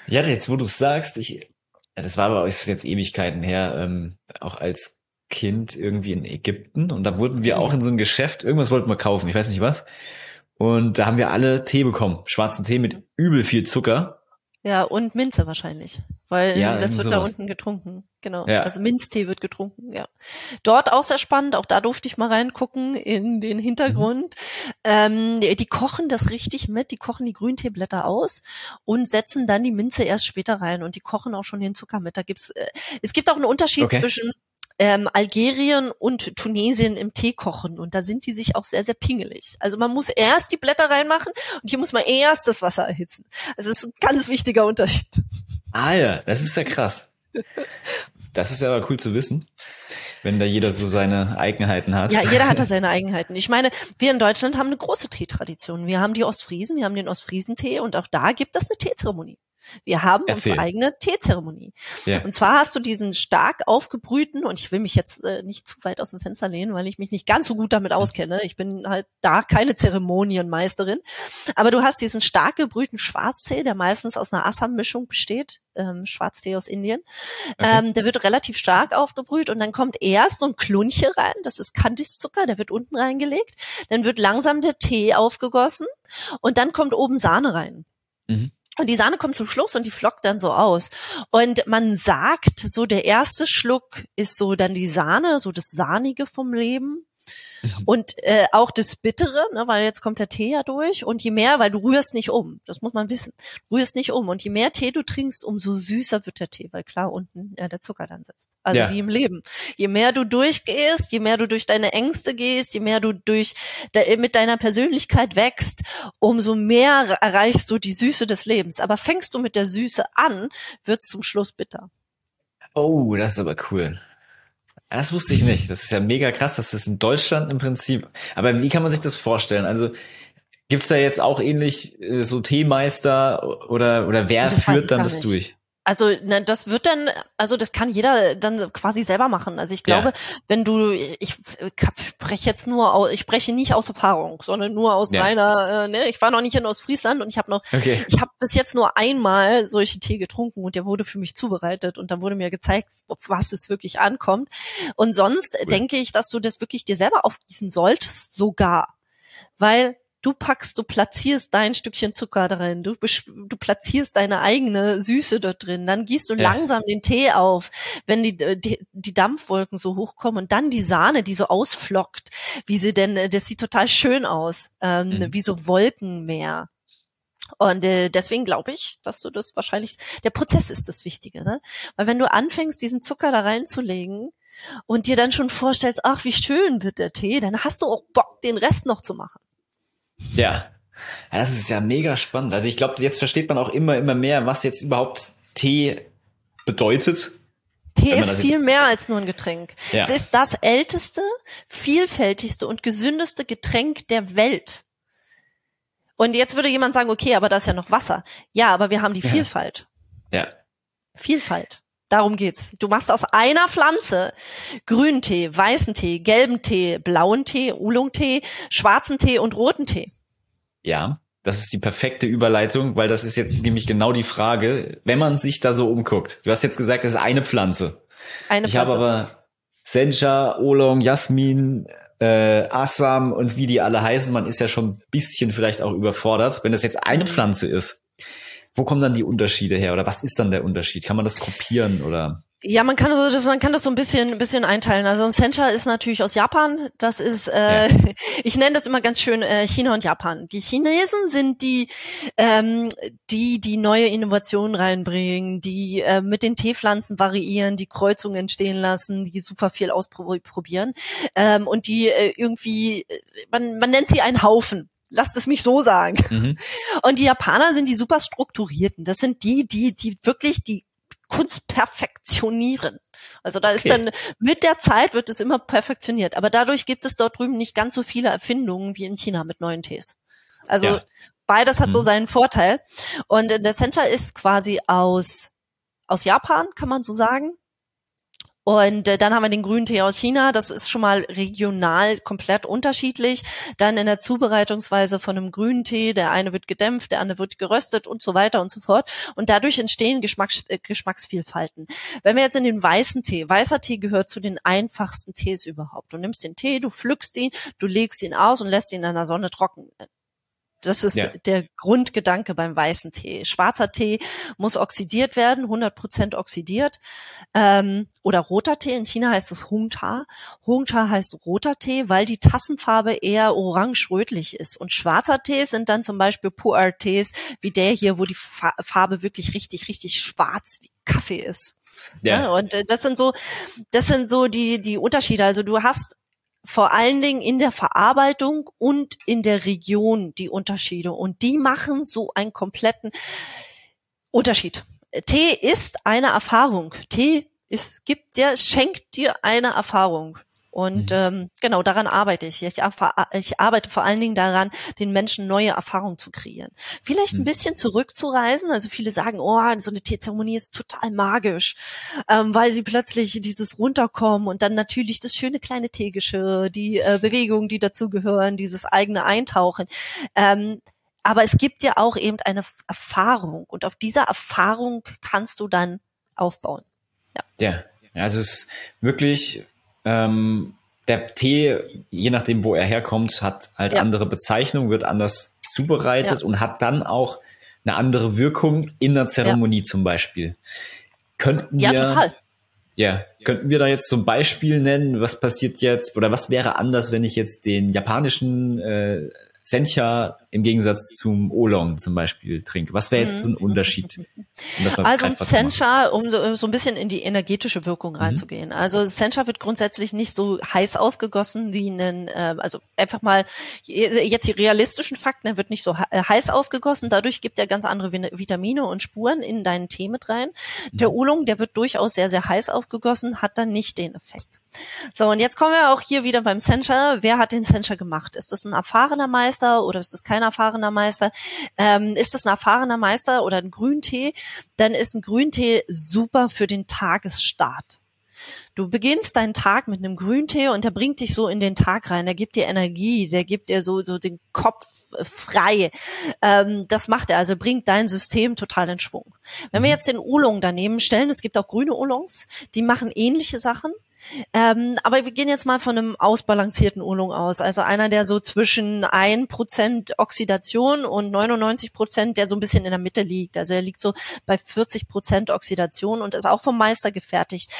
Ja, jetzt wo du es sagst, ich, das war aber jetzt Ewigkeiten her, ähm, auch als Kind irgendwie in Ägypten und da wurden wir auch in so ein Geschäft, irgendwas wollten wir kaufen, ich weiß nicht was. Und da haben wir alle Tee bekommen, schwarzen Tee mit übel viel Zucker. Ja, und Minze wahrscheinlich, weil ja, das wird sowas. da unten getrunken. Genau. Ja. Also Minztee wird getrunken, ja. Dort auch sehr spannend, auch da durfte ich mal reingucken in den Hintergrund. Mhm. Ähm, die, die, kochen das richtig mit, die kochen die Grünteeblätter aus und setzen dann die Minze erst später rein und die kochen auch schon den Zucker mit. Da gibt's, äh, es gibt auch einen Unterschied okay. zwischen ähm, Algerien und Tunesien im Tee kochen und da sind die sich auch sehr, sehr pingelig. Also man muss erst die Blätter reinmachen und hier muss man erst das Wasser erhitzen. Also das ist ein ganz wichtiger Unterschied. Ah ja, das ist ja krass. Das ist ja aber cool zu wissen wenn da jeder so seine Eigenheiten hat. Ja, jeder hat da seine Eigenheiten. Ich meine, wir in Deutschland haben eine große Teetradition. Wir haben die Ostfriesen, wir haben den Ostfriesentee und auch da gibt es eine Teezeremonie. Wir haben Erzähl. unsere eigene Teezeremonie. Ja. Und zwar hast du diesen stark aufgebrühten, und ich will mich jetzt äh, nicht zu weit aus dem Fenster lehnen, weil ich mich nicht ganz so gut damit auskenne. Ich bin halt da keine Zeremonienmeisterin. Aber du hast diesen stark gebrühten Schwarztee, der meistens aus einer Assam-Mischung besteht, ähm, Schwarztee aus Indien. Okay. Ähm, der wird relativ stark aufgebrüht und dann kommt erst so ein Klunche rein, das ist Kandiszucker, der wird unten reingelegt. Dann wird langsam der Tee aufgegossen und dann kommt oben Sahne rein. Mhm. Und die Sahne kommt zum Schluss und die flockt dann so aus. Und man sagt, so der erste Schluck ist so dann die Sahne, so das Sahnige vom Leben. Mhm. Und äh, auch das Bittere, ne, weil jetzt kommt der Tee ja durch. Und je mehr, weil du rührst nicht um, das muss man wissen, du rührst nicht um. Und je mehr Tee du trinkst, umso süßer wird der Tee, weil klar unten ja, der Zucker dann sitzt. Also ja. wie im Leben. Je mehr du durchgehst, je mehr du durch deine Ängste gehst, je mehr du durch de, mit deiner Persönlichkeit wächst, umso mehr erreichst du die Süße des Lebens. Aber fängst du mit der Süße an, wird's zum Schluss bitter. Oh, das ist aber cool. Das wusste ich nicht. Das ist ja mega krass. Das ist in Deutschland im Prinzip. Aber wie kann man sich das vorstellen? Also gibt's da jetzt auch ähnlich äh, so Teemeister oder oder wer führt dann das nicht. durch? Also ne, das wird dann, also das kann jeder dann quasi selber machen. Also ich glaube, ja. wenn du, ich spreche jetzt nur, aus, ich spreche nicht aus Erfahrung, sondern nur aus ja. meiner, äh, ne, ich war noch nicht in Ostfriesland und ich habe noch, okay. ich habe bis jetzt nur einmal solche Tee getrunken und der wurde für mich zubereitet und dann wurde mir gezeigt, auf was es wirklich ankommt. Und sonst cool. denke ich, dass du das wirklich dir selber aufgießen solltest, sogar, weil du packst, du platzierst dein Stückchen Zucker drin, du, du platzierst deine eigene Süße dort drin, dann gießt du ja. langsam den Tee auf, wenn die, äh, die, die Dampfwolken so hochkommen und dann die Sahne, die so ausflockt, wie sie denn, äh, das sieht total schön aus, ähm, mhm. wie so Wolkenmeer. Und äh, deswegen glaube ich, dass du das wahrscheinlich, der Prozess ist das Wichtige, ne? Weil wenn du anfängst, diesen Zucker da reinzulegen, und dir dann schon vorstellst, ach, wie schön wird der Tee, dann hast du auch Bock, den Rest noch zu machen. Ja. ja das ist ja mega spannend. Also ich glaube, jetzt versteht man auch immer, immer mehr, was jetzt überhaupt Tee bedeutet. Tee ist viel mehr als nur ein Getränk. Ja. Es ist das älteste, vielfältigste und gesündeste Getränk der Welt. Und jetzt würde jemand sagen, okay, aber da ist ja noch Wasser. Ja, aber wir haben die ja. Vielfalt. Ja. Vielfalt. Darum geht's. Du machst aus einer Pflanze grünen Tee, weißen Tee, gelben Tee, blauen Tee, Oolong-Tee, schwarzen Tee und roten Tee. Ja, das ist die perfekte Überleitung, weil das ist jetzt nämlich genau die Frage, wenn man sich da so umguckt. Du hast jetzt gesagt, das ist eine Pflanze. Eine Pflanze. Ich habe aber Sencha, Oolong, Jasmin, äh, Assam und wie die alle heißen. Man ist ja schon ein bisschen vielleicht auch überfordert. Wenn das jetzt eine mhm. Pflanze ist, wo kommen dann die Unterschiede her oder was ist dann der Unterschied? Kann man das kopieren oder? Ja, man kann so, man kann das so ein bisschen, ein bisschen einteilen. Also ein Sencha ist natürlich aus Japan. Das ist, äh, ja. ich nenne das immer ganz schön äh, China und Japan. Die Chinesen sind die, ähm, die die neue Innovationen reinbringen, die äh, mit den Teepflanzen variieren, die Kreuzungen entstehen lassen, die super viel ausprobieren ähm, und die äh, irgendwie, äh, man, man nennt sie einen Haufen. Lasst es mich so sagen. Mhm. Und die Japaner sind die super strukturierten. Das sind die, die, die wirklich die Kunst perfektionieren. Also da okay. ist dann mit der Zeit wird es immer perfektioniert. Aber dadurch gibt es dort drüben nicht ganz so viele Erfindungen wie in China mit neuen Tees. Also ja. beides hat mhm. so seinen Vorteil. Und der Center ist quasi aus, aus Japan, kann man so sagen. Und äh, dann haben wir den grünen Tee aus China. Das ist schon mal regional komplett unterschiedlich. Dann in der Zubereitungsweise von einem grünen Tee, der eine wird gedämpft, der andere wird geröstet und so weiter und so fort. Und dadurch entstehen Geschmacks äh, Geschmacksvielfalten. Wenn wir jetzt in den weißen Tee, weißer Tee gehört zu den einfachsten Tees überhaupt. Du nimmst den Tee, du pflückst ihn, du legst ihn aus und lässt ihn in der Sonne trocknen. Das ist ja. der Grundgedanke beim weißen Tee. Schwarzer Tee muss oxidiert werden, 100 Prozent oxidiert. Ähm, oder roter Tee, in China heißt es Hungta. Hungta heißt roter Tee, weil die Tassenfarbe eher orange-rötlich ist. Und schwarzer Tee sind dann zum Beispiel Pu'er-Tees, wie der hier, wo die Farbe wirklich richtig, richtig schwarz wie Kaffee ist. Ja. ja. und äh, das sind so, das sind so die, die Unterschiede. Also du hast vor allen Dingen in der Verarbeitung und in der Region die Unterschiede. Und die machen so einen kompletten Unterschied. Tee ist eine Erfahrung. Tee ist, gibt dir, schenkt dir eine Erfahrung. Und mhm. ähm, genau daran arbeite ich. ich. Ich arbeite vor allen Dingen daran, den Menschen neue Erfahrungen zu kreieren. Vielleicht mhm. ein bisschen zurückzureisen. Also viele sagen, oh, so eine Teezeremonie ist total magisch, ähm, weil sie plötzlich dieses runterkommen und dann natürlich das schöne kleine Teegeschirr, die äh, Bewegungen, die dazugehören, dieses eigene Eintauchen. Ähm, aber es gibt ja auch eben eine Erfahrung und auf dieser Erfahrung kannst du dann aufbauen. Ja. Ja, also es ist wirklich ähm, der Tee, je nachdem, wo er herkommt, hat halt ja. andere Bezeichnungen, wird anders zubereitet ja. und hat dann auch eine andere Wirkung in der Zeremonie ja. zum Beispiel. Könnten ja, wir, total. Ja, könnten wir da jetzt zum Beispiel nennen, was passiert jetzt oder was wäre anders, wenn ich jetzt den japanischen äh, Sencha im Gegensatz zum Oolong zum Beispiel trinke? Was wäre jetzt so ein mhm. Unterschied? Um also Sencha, um so, so, ein bisschen in die energetische Wirkung mhm. reinzugehen. Mhm. Also Sencha wird grundsätzlich nicht so heiß aufgegossen wie ein, äh, also einfach mal jetzt die realistischen Fakten, er wird nicht so heiß aufgegossen, dadurch gibt er ganz andere Vitamine und Spuren in deinen Tee mit rein. Mhm. Der Oolong, der wird durchaus sehr, sehr heiß aufgegossen, hat dann nicht den Effekt. So, und jetzt kommen wir auch hier wieder beim Sencha. Wer hat den Sencha gemacht? Ist das ein erfahrener Meister oder ist das kein erfahrener Meister? Ähm, ist das ein erfahrener Meister oder ein Grüntee? Dann ist ein Grüntee super für den Tagesstart. Du beginnst deinen Tag mit einem Grüntee und der bringt dich so in den Tag rein. Der gibt dir Energie, der gibt dir so, so den Kopf frei. Ähm, das macht er, also bringt dein System total in Schwung. Wenn wir mhm. jetzt den Oolong daneben stellen, es gibt auch grüne Oolongs, die machen ähnliche Sachen. Ähm, aber wir gehen jetzt mal von einem ausbalancierten Oolong aus. Also einer, der so zwischen ein Prozent Oxidation und 99 Prozent, der so ein bisschen in der Mitte liegt. Also er liegt so bei 40 Prozent Oxidation und ist auch vom Meister gefertigt.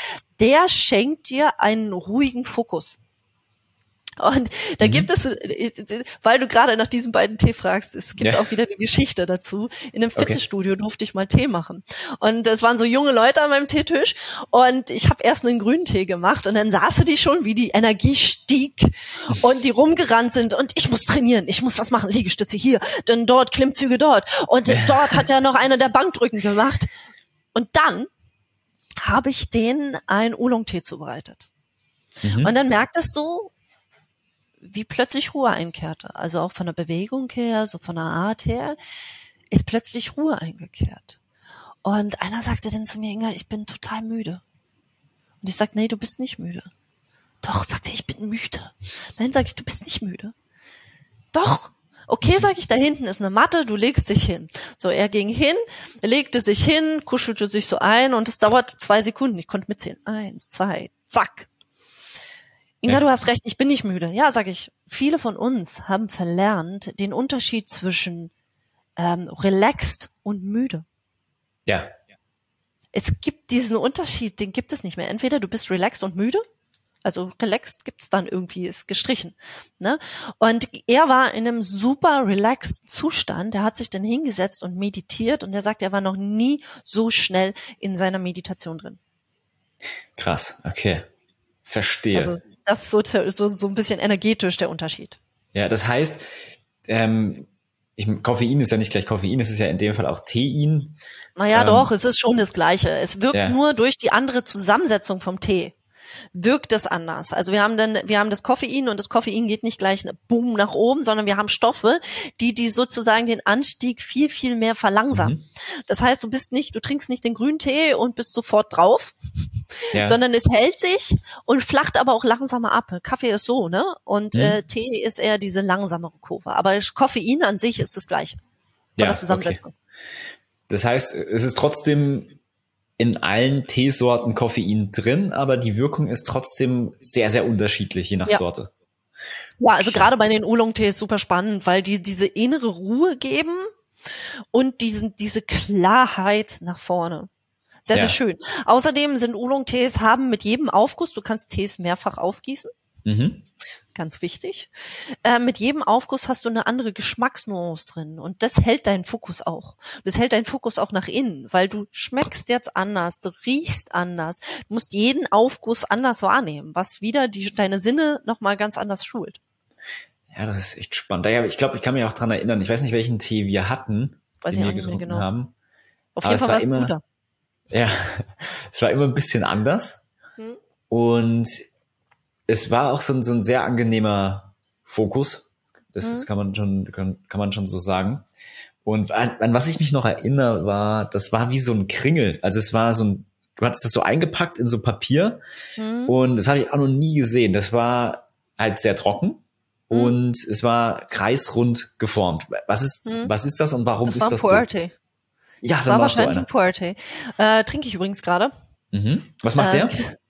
Der schenkt dir einen ruhigen Fokus. Und da mhm. gibt es, weil du gerade nach diesen beiden Tee fragst, es gibt ja. auch wieder eine Geschichte dazu. In einem Fitnessstudio okay. durfte ich mal Tee machen. Und es waren so junge Leute an meinem Teetisch und ich habe erst einen grünen Tee gemacht und dann saßen die schon, wie die Energie stieg und die rumgerannt sind und ich muss trainieren, ich muss was machen, Liegestütze hier, denn dort Klimmzüge dort und ja. dort hat ja noch einer der Bankdrücken gemacht. Und dann habe ich denen einen Oolong-Tee zubereitet. Mhm. Und dann merktest du, wie plötzlich Ruhe einkehrte. Also auch von der Bewegung her, so von der Art her, ist plötzlich Ruhe eingekehrt. Und einer sagte dann zu mir, Inga, ich bin total müde. Und ich sagte, nee, du bist nicht müde. Doch, sagte er, ich bin müde. Nein, sag ich, du bist nicht müde. Doch. Okay, sag ich, da hinten ist eine Matte, du legst dich hin. So, er ging hin, legte sich hin, kuschelte sich so ein und es dauert zwei Sekunden. Ich konnte mitzählen. Eins, zwei, zack. Inga, ja. du hast recht, ich bin nicht müde. Ja, sag ich. Viele von uns haben verlernt den Unterschied zwischen ähm, relaxed und müde. Ja. Es gibt diesen Unterschied, den gibt es nicht mehr. Entweder du bist relaxed und müde, also relaxed gibt's dann irgendwie, ist gestrichen. Ne? Und er war in einem super relaxed Zustand. Der hat sich dann hingesetzt und meditiert und er sagt, er war noch nie so schnell in seiner Meditation drin. Krass, okay. Verstehe. Also das ist so, so, so ein bisschen energetisch der Unterschied. Ja, das heißt, ähm, ich, Koffein ist ja nicht gleich Koffein, es ist ja in dem Fall auch Tein. Naja, ähm, doch, es ist schon das Gleiche. Es wirkt ja. nur durch die andere Zusammensetzung vom Tee wirkt es anders. Also wir haben dann, wir haben das Koffein und das Koffein geht nicht gleich boom nach oben, sondern wir haben Stoffe, die, die sozusagen den Anstieg viel, viel mehr verlangsamen. Mhm. Das heißt, du bist nicht, du trinkst nicht den grünen Tee und bist sofort drauf, ja. sondern es hält sich und flacht aber auch langsamer ab. Kaffee ist so, ne? Und mhm. äh, Tee ist eher diese langsamere Kurve. Aber Koffein an sich ist das gleiche. Von ja, der Zusammensetzung. Okay. Das heißt, es ist trotzdem in allen Teesorten Koffein drin, aber die Wirkung ist trotzdem sehr, sehr unterschiedlich, je nach ja. Sorte. Ja, also gerade bei den Oolong-Tees super spannend, weil die diese innere Ruhe geben und diesen, diese Klarheit nach vorne. Sehr, ja. sehr schön. Außerdem sind Oolong-Tees haben mit jedem Aufguss, du kannst Tees mehrfach aufgießen. Mhm. Ganz wichtig. Äh, mit jedem Aufguss hast du eine andere Geschmacksnuance drin und das hält deinen Fokus auch. Das hält deinen Fokus auch nach innen, weil du schmeckst jetzt anders, du riechst anders, du musst jeden Aufguss anders wahrnehmen, was wieder die, deine Sinne nochmal ganz anders schult. Ja, das ist echt spannend. Ich glaube, ich kann mich auch dran erinnern. Ich weiß nicht, welchen Tee wir hatten, weiß den wir getrunken genau. haben. Auf jeden Fall war es immer, guter. Ja, es war immer ein bisschen anders. Hm. Und es war auch so ein, so ein sehr angenehmer Fokus. Das, mhm. das kann man schon, kann, kann man schon so sagen. Und an, an was ich mich noch erinnere, war, das war wie so ein Kringel. Also es war so ein, du hattest das so eingepackt in so Papier mhm. und das habe ich auch noch nie gesehen. Das war halt sehr trocken mhm. und es war kreisrund geformt. Was ist, mhm. was ist das und warum das ist das Puerte. so? Ja, das war wahrscheinlich so ein Puerte. Äh, trinke ich übrigens gerade. Mhm. Was macht äh, der?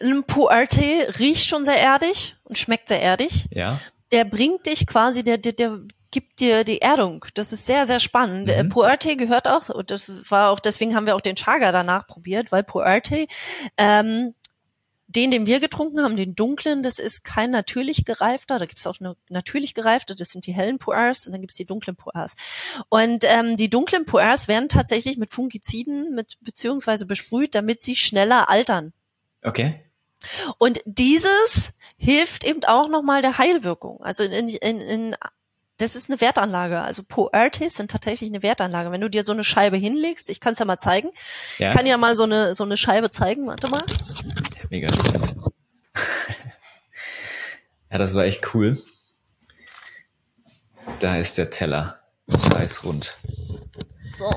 Ein Puerte riecht schon sehr erdig und schmeckt sehr erdig. Ja. Der bringt dich quasi, der, der, der gibt dir die Erdung. Das ist sehr, sehr spannend. Äh, Mhm. Puerte gehört auch, und das war auch, deswegen haben wir auch den Chaga danach probiert, weil Puerte, ähm, den, den wir getrunken haben, den dunklen, das ist kein natürlich gereifter. Da gibt's auch eine natürlich gereifte, das sind die hellen Puers und dann gibt's die dunklen Puers. Und ähm, die dunklen Puers werden tatsächlich mit Fungiziden mit beziehungsweise besprüht, damit sie schneller altern. Okay. Und dieses hilft eben auch nochmal der Heilwirkung. Also in, in, in das ist eine Wertanlage. Also Puertes sind tatsächlich eine Wertanlage. Wenn du dir so eine Scheibe hinlegst, ich kann es ja mal zeigen, Ja. kann ja mal so eine so eine Scheibe zeigen. Warte mal. Mega ja, das war echt cool. Da ist der Teller. Kreisrund. So.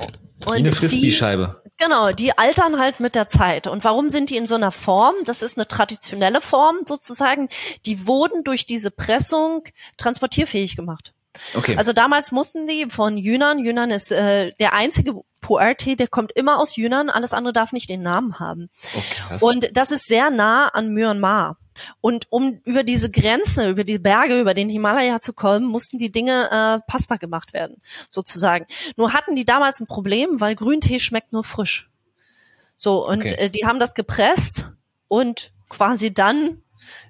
Wie eine Frisbee-Scheibe. Genau, die altern halt mit der Zeit. Und warum sind die in so einer Form? Das ist eine traditionelle Form sozusagen. Die wurden durch diese Pressung transportierfähig gemacht. Okay. Also damals mussten die von Yunnan, Yunnan ist äh, der einzige Puerte, der kommt immer aus Yunnan, alles andere darf nicht den Namen haben. okay. Und das ist sehr nah an Myanmar. Und um über diese Grenze, über die Berge, über den Himalaya zu kommen, mussten die Dinge äh, passbar gemacht werden, sozusagen. Nur hatten die damals ein Problem, weil Grüntee schmeckt nur frisch. So, und Okay. äh, die haben das gepresst und quasi dann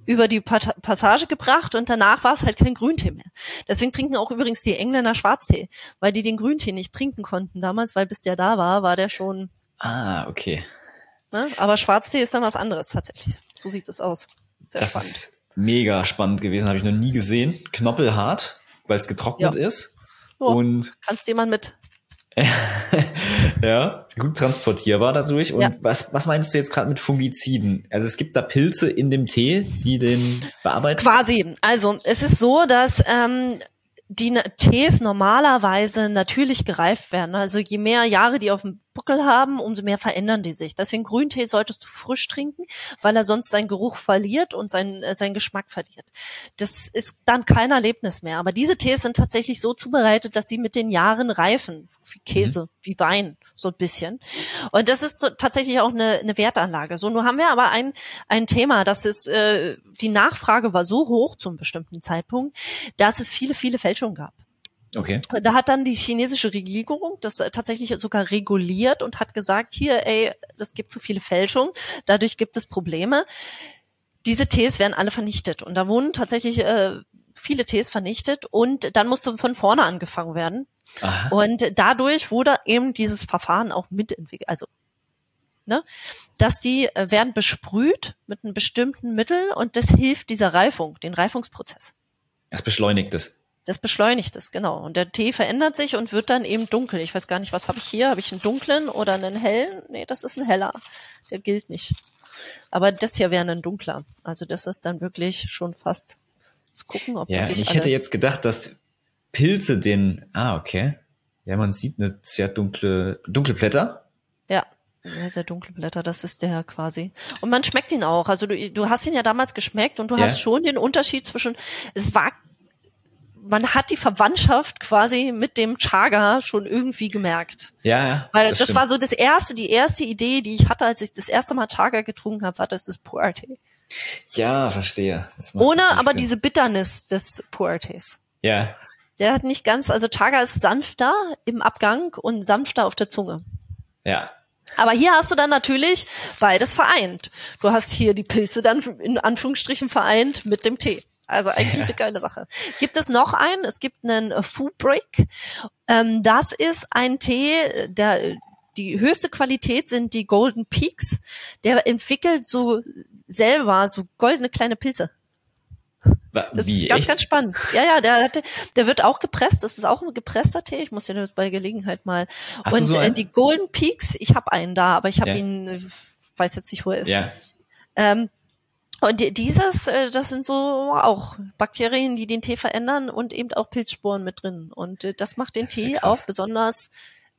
über die Pat- Passage gebracht und danach war es halt kein Grüntee mehr. Deswegen trinken auch übrigens die Engländer Schwarztee, weil die den Grüntee nicht trinken konnten damals, weil bis der da war, war der schon ah, okay. Ne? Aber Schwarztee ist dann was anderes tatsächlich. So sieht es aus. Sehr das spannend. ist mega spannend gewesen, habe ich noch nie gesehen. Knoppelhart, weil es getrocknet Ja. ist. Ja. Und Kannst du jemand mit? ja, gut transportierbar dadurch. Und Ja. was, was meinst du jetzt gerade mit Fungiziden? Also es gibt da Pilze in dem Tee, die den bearbeiten? Quasi. Also es ist so, dass ähm, die Tees normalerweise natürlich gereift werden. Also je mehr Jahre die auf dem Buckel haben, umso mehr verändern die sich. Deswegen Grüntee solltest du frisch trinken, weil er sonst seinen Geruch verliert und seinen, äh, seinen Geschmack verliert. Das ist dann kein Erlebnis mehr. Aber diese Tees sind tatsächlich so zubereitet, dass sie mit den Jahren reifen. Wie Käse, wie Wein, so ein bisschen. Und das ist tatsächlich auch eine, eine Wertanlage. So, nun haben wir aber ein, ein Thema, das ist, äh, die Nachfrage war so hoch zum bestimmten Zeitpunkt, dass es viele, viele Fälschungen gab. Okay. Da hat dann die chinesische Regierung das äh, tatsächlich sogar reguliert und hat gesagt, hier, ey, es gibt zu viele Fälschungen, dadurch gibt es Probleme. Diese Tees werden alle vernichtet und da wurden tatsächlich äh, viele Tees vernichtet und dann musste von vorne angefangen werden. Aha. Und dadurch wurde eben dieses Verfahren auch mitentwickelt, also ne, dass die äh, werden besprüht mit einem bestimmten Mittel und das hilft dieser Reifung, den Reifungsprozess. Das beschleunigt es. Das beschleunigt es, genau. Und der Tee verändert sich und wird dann eben dunkel. Ich weiß gar nicht, was habe ich hier? Habe ich einen dunklen oder einen hellen? Nee, das ist ein heller. Der gilt nicht. Aber das hier wäre ein dunkler. Also das ist dann wirklich schon fast. Muss gucken, ob Ja, ich hätte jetzt gedacht, dass Pilze den. Ah, okay. Ja, man sieht eine sehr dunkle, dunkle Blätter. Ja, sehr, sehr dunkle Blätter, das ist der quasi. Und man schmeckt ihn auch. Also du, du hast ihn ja damals geschmeckt und du Ja. hast schon den Unterschied zwischen, es war, man hat die Verwandtschaft quasi mit dem Chaga schon irgendwie gemerkt. Ja, ja. Weil das, stimmt. war so das erste, die erste Idee, die ich hatte, als ich das erste Mal Chaga getrunken habe, war das das Puerte. Ja, verstehe. Das Ohne aber Sinn. diese Bitternis des Puertes. Ja, Der hat nicht ganz, also Chaga ist sanfter im Abgang und sanfter auf der Zunge. ja. Aber hier hast du dann natürlich beides vereint. Du hast hier die Pilze dann in Anführungsstrichen vereint mit dem Tee. Also eigentlich eine geile Sache. Gibt es noch einen? Es gibt einen Food Break. Ähm, das ist ein Tee, der die höchste Qualität sind die Golden Peaks. Der entwickelt so selber so goldene kleine Pilze. Das Wie, ist ganz, echt? ganz spannend. Ja, ja, der, hatte, der wird auch gepresst. Das ist auch ein gepresster Tee. Ich muss dir das bei Gelegenheit mal. Hast Und so äh, die Golden Peaks, ich habe einen da, aber ich habe Ja. ihn, äh, weiß jetzt nicht, wo er ist. Ja, Ähm, und die- dieses, äh, das sind so auch Bakterien, die den Tee verändern und eben auch Pilzsporen mit drin. Und äh, das macht den Das ja Tee krass. auch besonders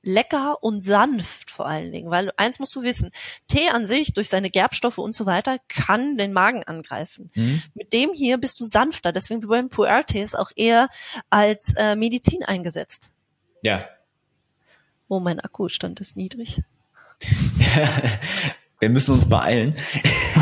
lecker und sanft vor allen Dingen. Weil eins musst du wissen, Tee an sich durch seine Gerbstoffe und so weiter kann den Magen angreifen. Mhm. Mit dem hier bist du sanfter. Deswegen wird beim Puer-Tees auch eher als äh, Medizin eingesetzt. ja. Oh, mein Akkustand ist niedrig. Wir müssen uns beeilen.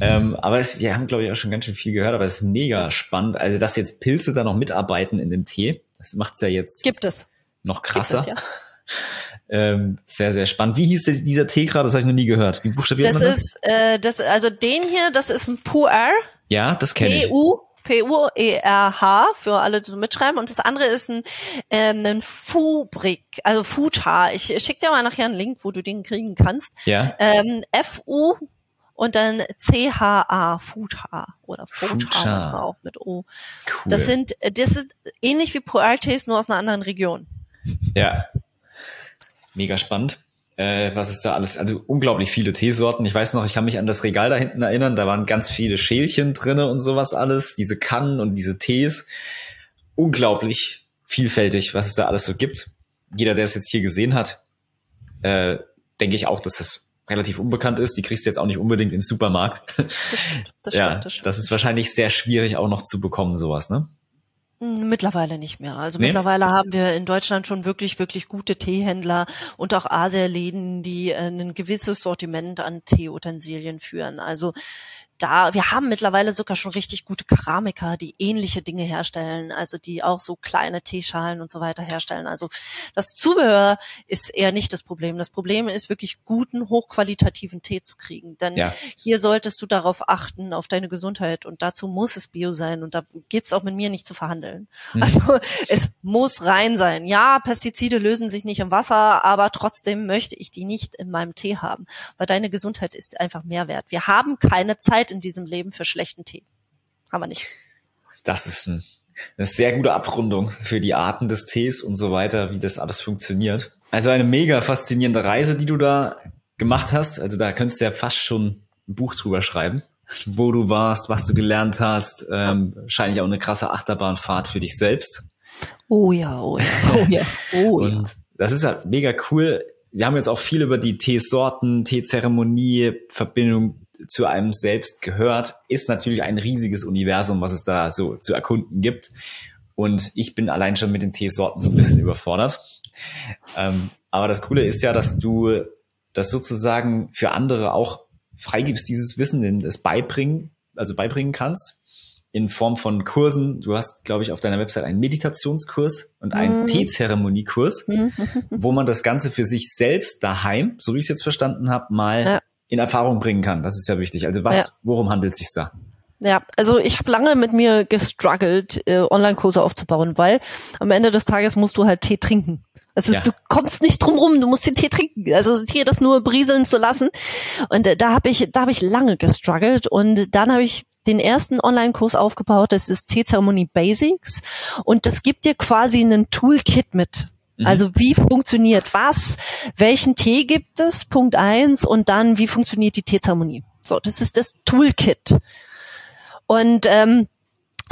Ähm, aber es, wir haben, glaube ich, auch schon ganz schön viel gehört, aber es ist mega spannend. Also, dass jetzt Pilze da noch mitarbeiten in dem Tee, das macht's ja jetzt Gibt es. noch krasser. Es, ja. ähm, sehr, sehr spannend. Wie hieß dieser Tee gerade? Das habe ich noch nie gehört. Wie buchstabiert Das man das? ist, äh, das, also den hier, das ist ein Pu'er. ja, das kenne ich. P-U, P-U-E-R-H für alle, die so mitschreiben. Und das andere ist ein, ähm, ein Fubrik, also Futa. Ich schick dir mal nachher einen Link, wo du den kriegen kannst. Ja, Ähm, F-U und dann C-H-A, Futa oder Futa. manchmal auch mit O. cool. Das sind, das ist ähnlich wie Pu'er-Tees, nur aus einer anderen Region. Ja. Mega spannend. Äh, was ist da alles? Also unglaublich viele Teesorten. Ich weiß noch, ich kann mich an das Regal da hinten erinnern. Da waren ganz viele Schälchen drinne und sowas alles. Diese Kannen und diese Tees. Unglaublich vielfältig, was es da alles so gibt. Jeder, der es jetzt hier gesehen hat, äh, denke ich auch, dass das relativ unbekannt ist. Die kriegst du jetzt auch nicht unbedingt im Supermarkt. Das stimmt, das ja, stimmt, das stimmt. das ist wahrscheinlich sehr schwierig auch noch zu bekommen, sowas, ne? Hm, Mittlerweile nicht mehr. Also Nee? mittlerweile haben wir in Deutschland schon wirklich, wirklich gute Teehändler und auch Asialäden, die äh, ein gewisses Sortiment an Teeutensilien führen. Also da, wir haben mittlerweile sogar schon richtig gute Keramiker, die ähnliche Dinge herstellen, also die auch so kleine Teeschalen und so weiter herstellen. Also das Zubehör ist eher nicht das Problem. Das Problem ist wirklich guten, hochqualitativen Tee zu kriegen. Denn Ja. hier solltest du darauf achten, auf deine Gesundheit und dazu muss es Bio sein und da geht's auch mit mir nicht zu verhandeln. Mhm. Also es muss rein sein. Ja, Pestizide lösen sich nicht im Wasser, aber trotzdem möchte ich die nicht in meinem Tee haben, weil deine Gesundheit ist einfach mehr wert. Wir haben keine Zeit in diesem Leben für schlechten Tee. Haben wir nicht. Das ist ein, eine sehr gute Abrundung für die Arten des Tees und so weiter, wie das alles funktioniert. Also eine mega faszinierende Reise, die du da gemacht hast. Also da könntest du ja fast schon ein Buch drüber schreiben, wo du warst, was du gelernt hast. Ähm, wahrscheinlich auch eine krasse Achterbahnfahrt für dich selbst. Oh ja, oh ja, oh ja, oh ja. Und das ist ja mega cool. Wir haben jetzt auch viel über die Teesorten, Teezeremonie, Verbindung zu einem selbst gehört. Ist natürlich ein riesiges Universum, was es da so zu erkunden gibt. Und ich bin allein schon mit den Teesorten so ein bisschen überfordert. Ähm, aber das Coole ist ja, dass du das sozusagen für andere auch freigibst, dieses Wissen, denn das beibringen, also beibringen kannst in Form von Kursen. Du hast, glaube ich, auf deiner Website einen Meditationskurs und einen Mhm. Teezeremoniekurs, wo man das Ganze für sich selbst daheim, so wie ich es jetzt verstanden habe, mal Ja. In Erfahrung bringen kann. Das ist ja wichtig. Also was, Ja. worum handelt es sich da? Ja, also ich habe lange mit mir gestruggelt, äh, Online-Kurse aufzubauen, weil am Ende des Tages musst du halt Tee trinken. Es ist, Ja. du kommst nicht drum rum, du musst den Tee trinken. Also Tee das nur brieseln zu lassen. Und äh, da habe ich, da habe ich lange gestruggelt und dann habe ich den ersten Online-Kurs aufgebaut. Das ist Teezeremonie Basics und das gibt dir quasi einen Toolkit mit. Mhm. Also wie funktioniert was? Welchen Tee gibt es? Punkt eins und dann wie funktioniert die Teezeremonie? So, das ist das Toolkit. Und ähm,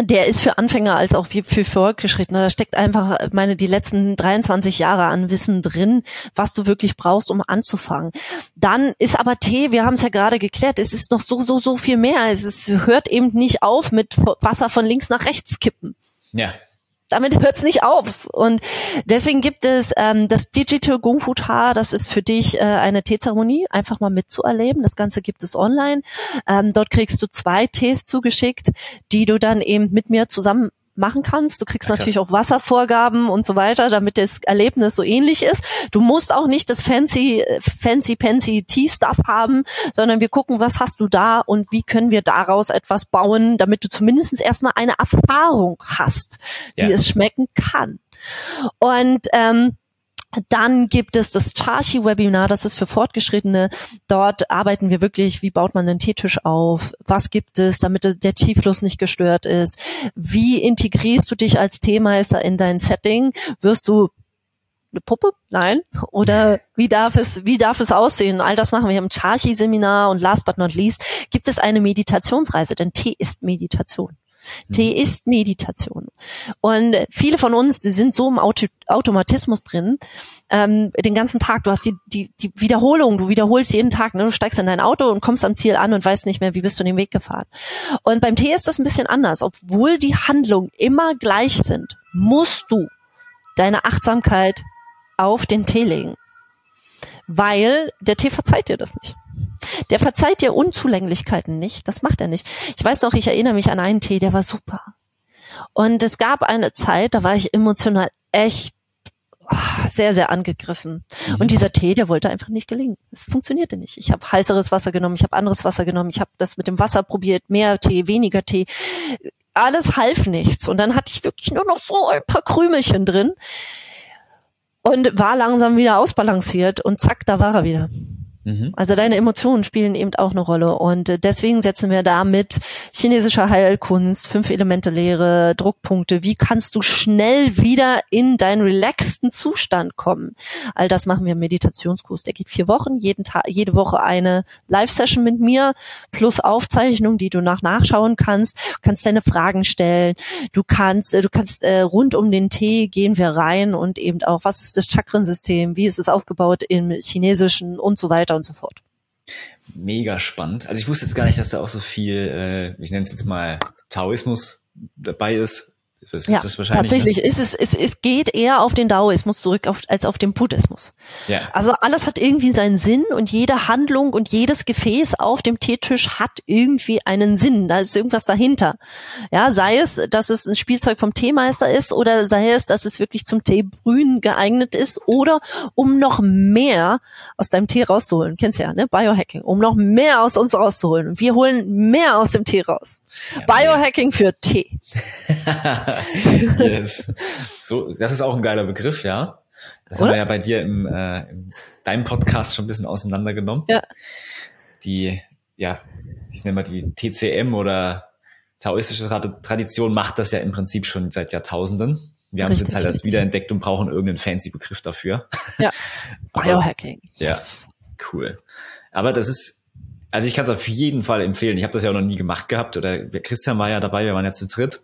der ist für Anfänger als auch für Fortgeschrittene. Da steckt einfach, meine, die letzten 23 Jahre an Wissen drin, was du wirklich brauchst, um anzufangen. Dann ist aber Tee, wir haben es ja gerade geklärt, es ist noch so, so, so viel mehr. Es ist, hört eben nicht auf mit Wasser von links nach rechts kippen Ja. Damit hört's nicht auf. Und deswegen gibt es ähm, das Digital Kung Fu Ta, das ist für dich äh, eine Teezeremonie, einfach mal mitzuerleben. Das Ganze gibt es online. Ähm, dort kriegst du zwei Tees zugeschickt, die du dann eben mit mir zusammen machen kannst. Du kriegst Ja, natürlich auch Wasservorgaben und so weiter, damit das Erlebnis so ähnlich ist. Du musst auch nicht das fancy, fancy, fancy Tea-Stuff haben, sondern wir gucken, was hast du da und wie können wir daraus etwas bauen, damit du zumindest erstmal eine Erfahrung hast, wie Ja. es schmecken kann. Und ähm, dann gibt es das Charchi-Webinar, das ist für Fortgeschrittene. Dort arbeiten wir wirklich, wie baut man einen Teetisch auf? Was gibt es, damit der Teefluss nicht gestört ist? Wie integrierst du dich als Teemeister in dein Setting? Wirst du eine Puppe? Nein. Oder wie darf es, wie darf es aussehen? All das machen wir im Charchi-Seminar und last but not least gibt es eine Meditationsreise, denn Tee ist Meditation. Tee ist Meditation. Und viele von uns, die sind so im Auto Automatismus drin, ähm, den ganzen Tag, du hast die, die, die Wiederholung, du wiederholst jeden Tag, ne? du steigst in dein Auto und kommst am Ziel an und weißt nicht mehr, wie bist du den Weg gefahren. Und beim Tee ist das ein bisschen anders. Obwohl die Handlungen immer gleich sind, musst du deine Achtsamkeit auf den Tee legen. Weil der Tee verzeiht dir das nicht. Der verzeiht dir Unzulänglichkeiten nicht. Das macht er nicht. Ich weiß noch, ich erinnere mich an einen Tee, der war super. Und es gab eine Zeit, da war ich emotional echt ah, sehr, sehr angegriffen. Mhm. Und dieser Tee, der wollte einfach nicht gelingen. Es funktionierte nicht. Ich habe heißeres Wasser genommen, ich habe anderes Wasser genommen, ich habe das mit dem Wasser probiert, mehr Tee, weniger Tee. Alles half nichts. Und dann hatte ich wirklich nur noch so ein paar Krümelchen drin und war langsam wieder ausbalanciert und zack, da war er wieder. Mhm. Also deine Emotionen spielen eben auch eine Rolle und äh, deswegen setzen wir da mit chinesischer Heilkunst, fünf Elemente Lehre, Druckpunkte. Wie kannst du schnell wieder in deinen relaxten Zustand kommen? All das machen wir im Meditationskurs. Der geht vier Wochen, jeden Tag, jede Woche eine Live-Session mit mir plus Aufzeichnung, die du nach nachschauen kannst. Du kannst deine Fragen stellen. Du kannst, äh, du kannst äh, rund um den Tee gehen wir rein und eben auch, was ist das Chakrensystem? Wie ist es aufgebaut im Chinesischen und so weiter weiter und so fort. Mega spannend. Also ich wusste jetzt gar nicht, dass da auch so viel, äh, ich nenne es jetzt mal Taoismus dabei ist. Das ja, das wahrscheinlich, tatsächlich ne? ist es, es, es geht eher auf den Daoismus zurück auf, als auf den Buddhismus. Ja. Also alles hat irgendwie seinen Sinn und jede Handlung und jedes Gefäß auf dem Teetisch hat irgendwie einen Sinn. Da ist irgendwas dahinter. Ja, sei es, dass es ein Spielzeug vom Teemeister ist oder sei es, dass es wirklich zum Teebrühen geeignet ist oder um noch mehr aus deinem Tee rauszuholen. Kennst du ja, ne? Biohacking. Um noch mehr aus uns rauszuholen. Wir holen mehr aus dem Tee raus. Ja, Biohacking ja. für Tee. yes. So, das ist auch ein geiler Begriff, ja. Das Oder? haben wir ja bei dir im, äh, in deinem Podcast schon ein bisschen auseinandergenommen. Ja. Die, ja, ich nenne mal die TCM oder taoistische Tradition macht das ja im Prinzip schon seit Jahrtausenden. Wir haben es jetzt halt erst wiederentdeckt und brauchen irgendeinen fancy Begriff dafür. Ja. Biohacking. ja. Cool. Aber das ist also ich kann es auf jeden Fall empfehlen. Ich habe das ja auch noch nie gemacht gehabt. Oder Christian war ja dabei, wir waren ja zu dritt.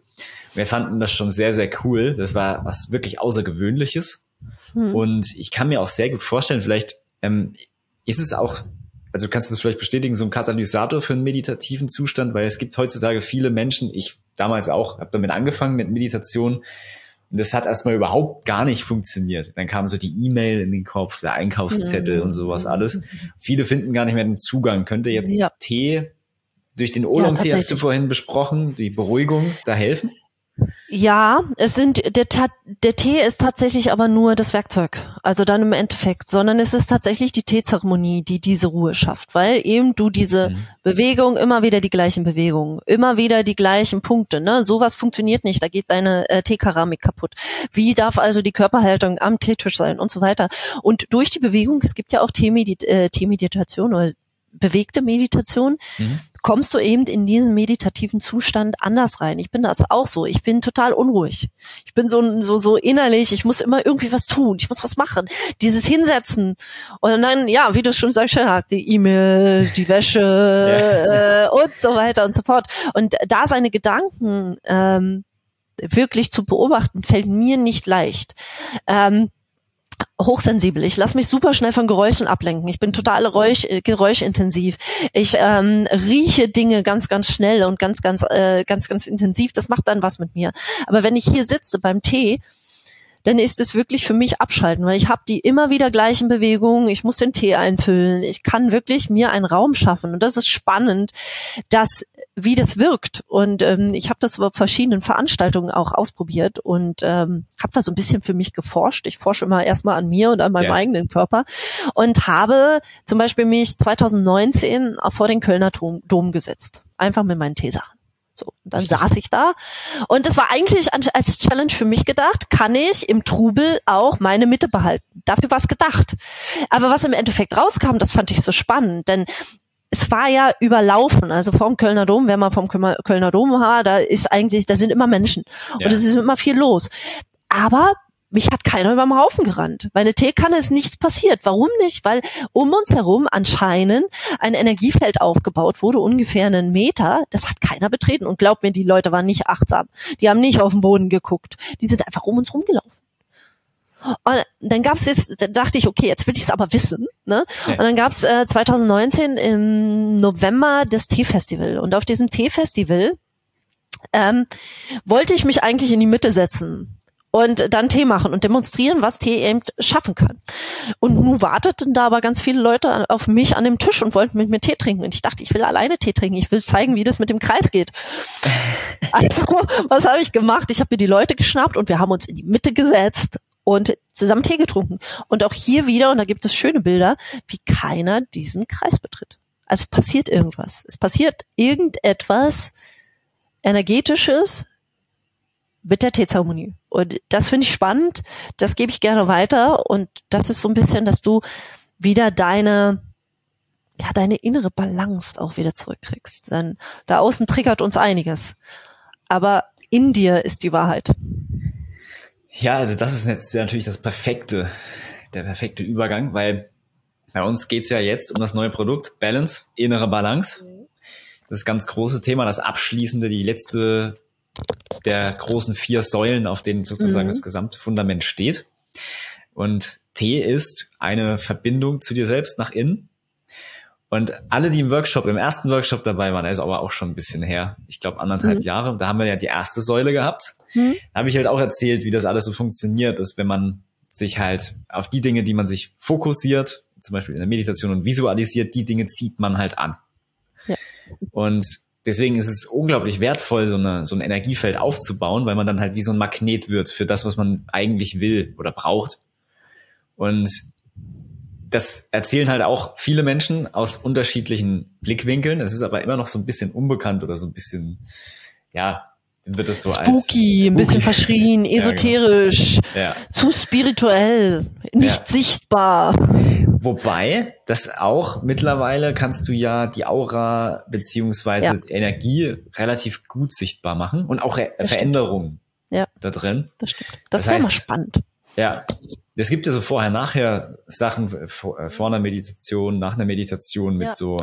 Wir fanden das schon sehr, sehr cool. Das war was wirklich Außergewöhnliches. Hm. Und ich kann mir auch sehr gut vorstellen, vielleicht ähm, ist es auch, also kannst du das vielleicht bestätigen, so ein Katalysator für einen meditativen Zustand, weil es gibt heutzutage viele Menschen, ich damals auch, habe damit angefangen mit Meditation, das hat erstmal überhaupt gar nicht funktioniert. Dann kam so die E-Mail in den Kopf, der Einkaufszettel mhm. und sowas alles. Viele finden gar nicht mehr den Zugang. Könnte jetzt ja. Tee durch den Oolong-Tee, ja, hast du vorhin besprochen, die Beruhigung da helfen? Ja, es sind der, der Tee ist tatsächlich aber nur das Werkzeug, also dann im Endeffekt, sondern es ist tatsächlich die Teezeremonie, die diese Ruhe schafft, weil eben du diese mhm. Bewegung immer wieder die gleichen Bewegungen, immer wieder die gleichen Punkte, ne? Sowas funktioniert nicht, da geht deine äh, Teekeramik kaputt. Wie darf also die Körperhaltung am Teetisch sein und so weiter? Und durch die Bewegung, es gibt ja auch äh, Teemeditation oder bewegte Meditation, mhm. Kommst du eben in diesen meditativen Zustand anders rein. Ich bin das auch so. Ich bin total unruhig. Ich bin so, so, so innerlich. Ich muss immer irgendwie was tun. Ich muss was machen. Dieses Hinsetzen. Und dann, ja, wie du schon sagst, die E-Mail, die Wäsche ja. äh, und so weiter und so fort. Und da seine Gedanken ähm, wirklich zu beobachten, fällt mir nicht leicht. Ähm, hochsensibel. Ich lasse mich super schnell von Geräuschen ablenken. Ich bin total Geräusch, äh, geräuschintensiv. Ich ähm, rieche Dinge ganz, ganz schnell und ganz, ganz, äh, ganz, ganz intensiv. Das macht dann was mit mir. Aber wenn ich hier sitze beim Tee dann ist es wirklich für mich abschalten, weil ich habe die immer wieder gleichen Bewegungen, ich muss den Tee einfüllen, ich kann wirklich mir einen Raum schaffen und das ist spannend, dass wie das wirkt und ähm, ich habe das über verschiedenen Veranstaltungen auch ausprobiert und ähm, habe da so ein bisschen für mich geforscht. Ich forsche immer erstmal an mir und an meinem ja. eigenen Körper und habe zum Beispiel mich 2019 vor den Kölner Dom, Dom gesetzt, einfach mit meinen Teesachen. So, und dann saß ich da und das war eigentlich als Challenge für mich gedacht, kann ich im Trubel auch meine Mitte behalten. Dafür war es gedacht. Aber was im Endeffekt rauskam, das fand ich so spannend, denn es war ja überlaufen, also vom Kölner Dom, wer mal vom Kölner Dom war, da ist eigentlich, da sind immer Menschen ja. und es ist immer viel los. Aber mich hat keiner überm Haufen gerannt. Meine Teekanne ist nichts passiert. Warum nicht? Weil um uns herum anscheinend ein Energiefeld aufgebaut wurde, ungefähr einen Meter. Das hat keiner betreten. Und glaubt mir, die Leute waren nicht achtsam. Die haben nicht auf den Boden geguckt. Die sind einfach um uns rumgelaufen. Und dann gab's jetzt, da dachte ich, okay, jetzt will ich es aber wissen. Ne? Ja. Und dann gab's äh, 2019 im November das Teefestival. Und auf diesem Teefestival ähm, wollte ich mich eigentlich in die Mitte setzen und dann Tee machen und demonstrieren, was Tee eben schaffen kann. Und nun warteten da aber ganz viele Leute auf mich an dem Tisch und wollten mit mir Tee trinken. Und ich dachte, ich will alleine Tee trinken. Ich will zeigen, wie das mit dem Kreis geht. Also, was habe ich gemacht? Ich habe mir die Leute geschnappt und wir haben uns in die Mitte gesetzt und zusammen Tee getrunken. Und auch hier wieder, und da gibt es schöne Bilder, wie keiner diesen Kreis betritt. Also passiert irgendwas. Es passiert irgendetwas energetisches, mit der Teezeremonie. Und das finde ich spannend, das gebe ich gerne weiter und das ist so ein bisschen, dass du wieder deine ja, deine innere Balance auch wieder zurückkriegst. Denn da außen triggert uns einiges. Aber in dir ist die Wahrheit. Ja, also das ist jetzt natürlich das perfekte, der perfekte Übergang, weil bei uns geht's ja jetzt um das neue Produkt Balance, innere Balance. Das ganz große Thema, das abschließende, die letzte der großen vier Säulen, auf denen sozusagen mhm. das gesamte Fundament steht. Und T ist eine Verbindung zu dir selbst nach innen. Und alle, die im Workshop, im ersten Workshop dabei waren, der ist aber auch schon ein bisschen her, ich glaube anderthalb mhm. Jahre, da haben wir ja die erste Säule gehabt. Mhm. Da habe ich halt auch erzählt, wie das alles so funktioniert, dass wenn man sich halt auf die Dinge, die man sich fokussiert, zum Beispiel in der Meditation und visualisiert, die Dinge zieht man halt an. Ja. Und deswegen ist es unglaublich wertvoll, so, eine, so ein Energiefeld aufzubauen, weil man dann halt wie so ein Magnet wird für das, was man eigentlich will oder braucht. Und das erzählen halt auch viele Menschen aus unterschiedlichen Blickwinkeln. Es ist aber immer noch so ein bisschen unbekannt oder so ein bisschen, ja, wird es so spooky, als spooky, ein bisschen verschrien, esoterisch, ja, genau. ja. zu spirituell, nicht ja. sichtbar. Wobei, das auch mittlerweile kannst du ja die Aura beziehungsweise. Energie relativ gut sichtbar machen und auch das Veränderungen ja. da drin. Das stimmt. Das, das wäre mal spannend. Ja. Es gibt ja so vorher-nachher Sachen vor, äh, vor einer Meditation, nach einer Meditation mit ja. so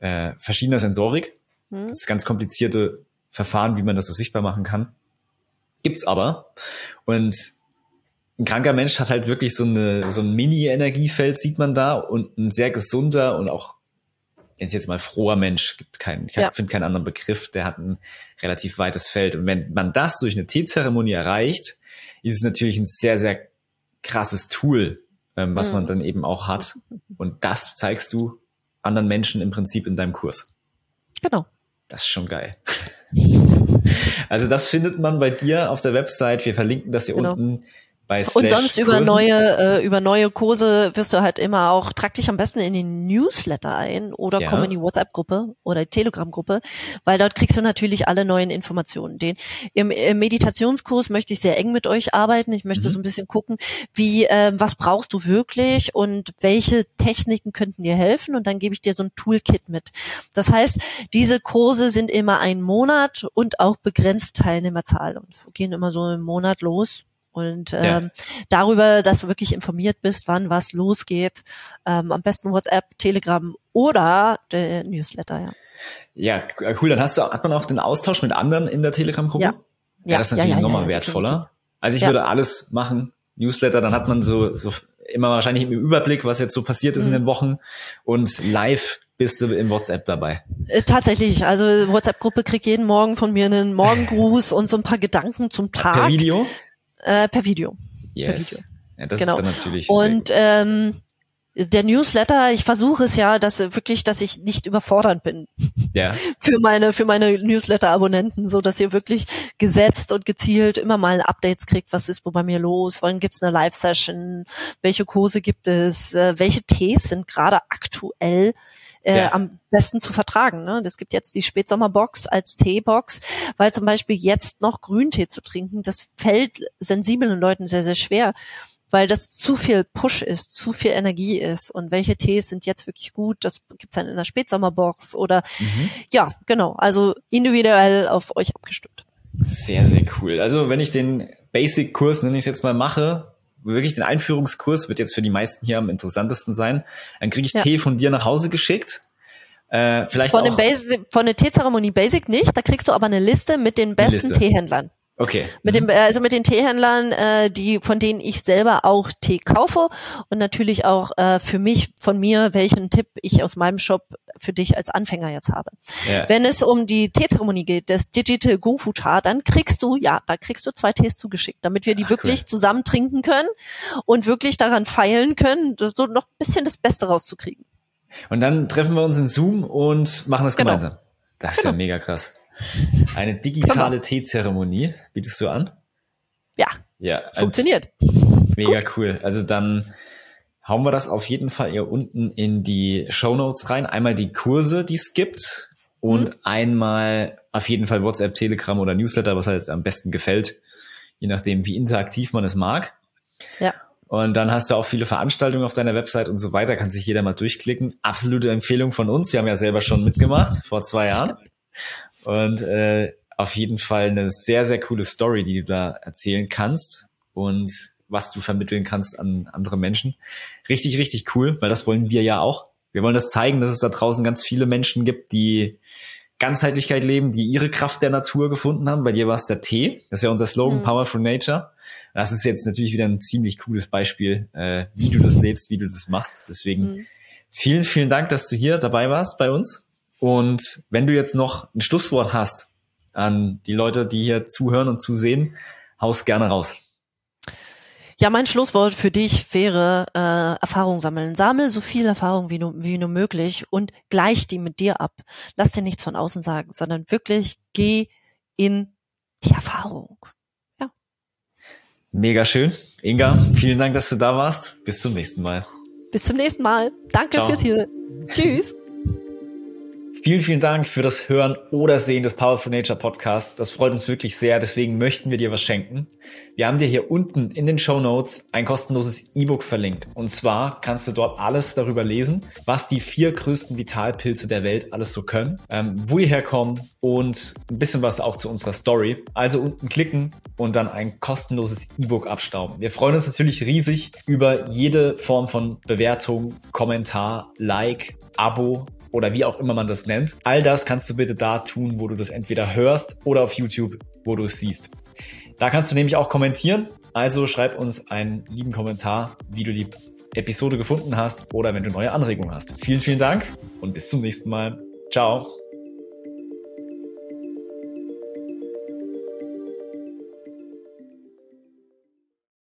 äh, verschiedener Sensorik. Hm. Das ist ganz komplizierte Verfahren, wie man das so sichtbar machen kann. Gibt's aber. Und ein kranker Mensch hat halt wirklich so, eine, so ein Mini-Energiefeld, sieht man da, und ein sehr gesunder und auch, wenn es jetzt mal froher Mensch, gibt keinen, ich ja. finde keinen anderen Begriff, der hat ein relativ weites Feld. Und wenn man das durch eine Teezeremonie erreicht, ist es natürlich ein sehr, sehr krasses Tool, ähm, was mhm. man dann eben auch hat. Und das zeigst du anderen Menschen im Prinzip in deinem Kurs. Genau. Das ist schon geil. Also das findet man bei dir auf der Website. Wir verlinken das hier genau. unten und sonst über neue, äh, über neue Kurse wirst du halt immer auch, trag dich am besten in den Newsletter ein oder ja. komm in die WhatsApp-Gruppe oder die Telegram-Gruppe, weil dort kriegst du natürlich alle neuen Informationen. Den, im, im Meditationskurs möchte ich sehr eng mit euch arbeiten. Ich möchte mhm. so ein bisschen gucken, wie, äh, was brauchst du wirklich und welche Techniken könnten dir helfen und dann gebe ich dir so ein Toolkit mit. Das heißt, diese Kurse sind immer ein Monat und auch begrenzt Teilnehmerzahl und gehen immer so im Monat los und ähm, ja. darüber, dass du wirklich informiert bist, wann was losgeht. Ähm, am besten WhatsApp, Telegram oder der Newsletter, ja. Ja, cool. Dann hast du, hat man auch den Austausch mit anderen in der Telegram-Gruppe? Ja. ja. das ist natürlich ja, ja, nochmal wertvoller. Also ich würde alles machen. Newsletter, dann hat man so, so immer wahrscheinlich im Überblick, was jetzt so passiert ist mhm. in den Wochen und live bist du im WhatsApp dabei? Äh, tatsächlich. Also WhatsApp-Gruppe kriegt jeden Morgen von mir einen Morgengruß und so ein paar Gedanken zum Tag. Per Video? Äh, per Video. Yes. Per Video. Ja, das genau. ist dann natürlich. Und ähm, der Newsletter, ich versuche es ja, dass wirklich, dass ich nicht überfordernd bin. Ja. für meine, für meine Newsletter-Abonnenten, so dass ihr wirklich gesetzt und gezielt immer mal Updates kriegt, was ist wo bei mir los, wann gibt's eine Live-Session, welche Kurse gibt es, äh, welche Tees sind gerade aktuell äh, ja. am besten zu vertragen. Ne? Es gibt jetzt die Spätsommerbox als Teebox, weil zum Beispiel jetzt noch Grüntee zu trinken, das fällt sensiblen Leuten sehr, sehr schwer weil das zu viel Push ist, zu viel Energie ist. Und welche Tees sind jetzt wirklich gut? Das gibt's dann in der Spätsommerbox oder mhm. ja, genau. Also individuell auf euch abgestimmt. Sehr, sehr cool. Also wenn ich den Basic-Kurs, nenne ich es jetzt mal, mache, wirklich den Einführungskurs wird jetzt für die meisten hier am interessantesten sein. Dann kriege ich ja. Tee von dir nach Hause geschickt. Äh, vielleicht von, auch Basic, von der Teezeremonie Basic nicht, da kriegst du aber eine Liste mit den besten. Teehändlern. Okay. Mit dem, also mit den Teehändlern, äh, die, von denen ich selber auch Tee kaufe und natürlich auch äh, für mich, von mir, welchen Tipp ich aus meinem Shop für dich als Anfänger jetzt habe. Ja. Wenn es um die Teezeremonie geht, das Digital Kung Fu Cha, dann kriegst du, ja, da kriegst du zwei Tees zugeschickt, damit wir die Ach, wirklich cool. zusammen trinken können und wirklich daran feilen können, so noch ein bisschen das Beste rauszukriegen. Und dann treffen wir uns in Zoom und machen das genau. gemeinsam. Das ist genau. ja mega krass. Eine digitale Teezeremonie bietest du an? Ja. Ja. Funktioniert. Mega Gut. cool. Also dann hauen wir das auf jeden Fall hier unten in die Show Notes rein. Einmal die Kurse, die es gibt und mhm. einmal auf jeden Fall WhatsApp, Telegram oder Newsletter, was halt am besten gefällt, je nachdem, wie interaktiv man es mag. Ja. Und dann hast du auch viele Veranstaltungen auf deiner Website und so weiter, kann sich jeder mal durchklicken. Absolute Empfehlung von uns. Wir haben ja selber schon mitgemacht vor zwei Jahren. Und äh, auf jeden Fall eine sehr, sehr coole Story, die du da erzählen kannst und was du vermitteln kannst an andere Menschen. Richtig, richtig cool, weil das wollen wir ja auch. Wir wollen das zeigen, dass es da draußen ganz viele Menschen gibt, die Ganzheitlichkeit leben, die ihre Kraft der Natur gefunden haben. Bei dir war es der Tee. Das ist ja unser Slogan, mhm. Power for Nature. Das ist jetzt natürlich wieder ein ziemlich cooles Beispiel, äh, wie du das lebst, wie du das machst. Deswegen mhm. vielen, vielen Dank, dass du hier dabei warst bei uns. Und wenn du jetzt noch ein Schlusswort hast an die Leute, die hier zuhören und zusehen, haus gerne raus. Ja, mein Schlusswort für dich wäre äh, Erfahrung sammeln. Sammel so viel Erfahrung wie nur, wie nur möglich und gleich die mit dir ab. Lass dir nichts von außen sagen, sondern wirklich geh in die Erfahrung. Ja. Mega schön. Inga, vielen Dank, dass du da warst. Bis zum nächsten Mal. Bis zum nächsten Mal. Danke Ciao. fürs hier. Tschüss. Vielen, vielen Dank für das Hören oder Sehen des Powerful Nature Podcasts. Das freut uns wirklich sehr. Deswegen möchten wir dir was schenken. Wir haben dir hier unten in den Show Notes ein kostenloses E-Book verlinkt. Und zwar kannst du dort alles darüber lesen, was die vier größten Vitalpilze der Welt alles so können, ähm, wo die herkommen und ein bisschen was auch zu unserer Story. Also unten klicken und dann ein kostenloses E-Book abstauben. Wir freuen uns natürlich riesig über jede Form von Bewertung, Kommentar, Like, Abo oder wie auch immer man das nennt. All das kannst du bitte da tun, wo du das entweder hörst oder auf YouTube, wo du es siehst. Da kannst du nämlich auch kommentieren. Also schreib uns einen lieben Kommentar, wie du die Episode gefunden hast oder wenn du neue Anregungen hast. Vielen, vielen Dank und bis zum nächsten Mal. Ciao.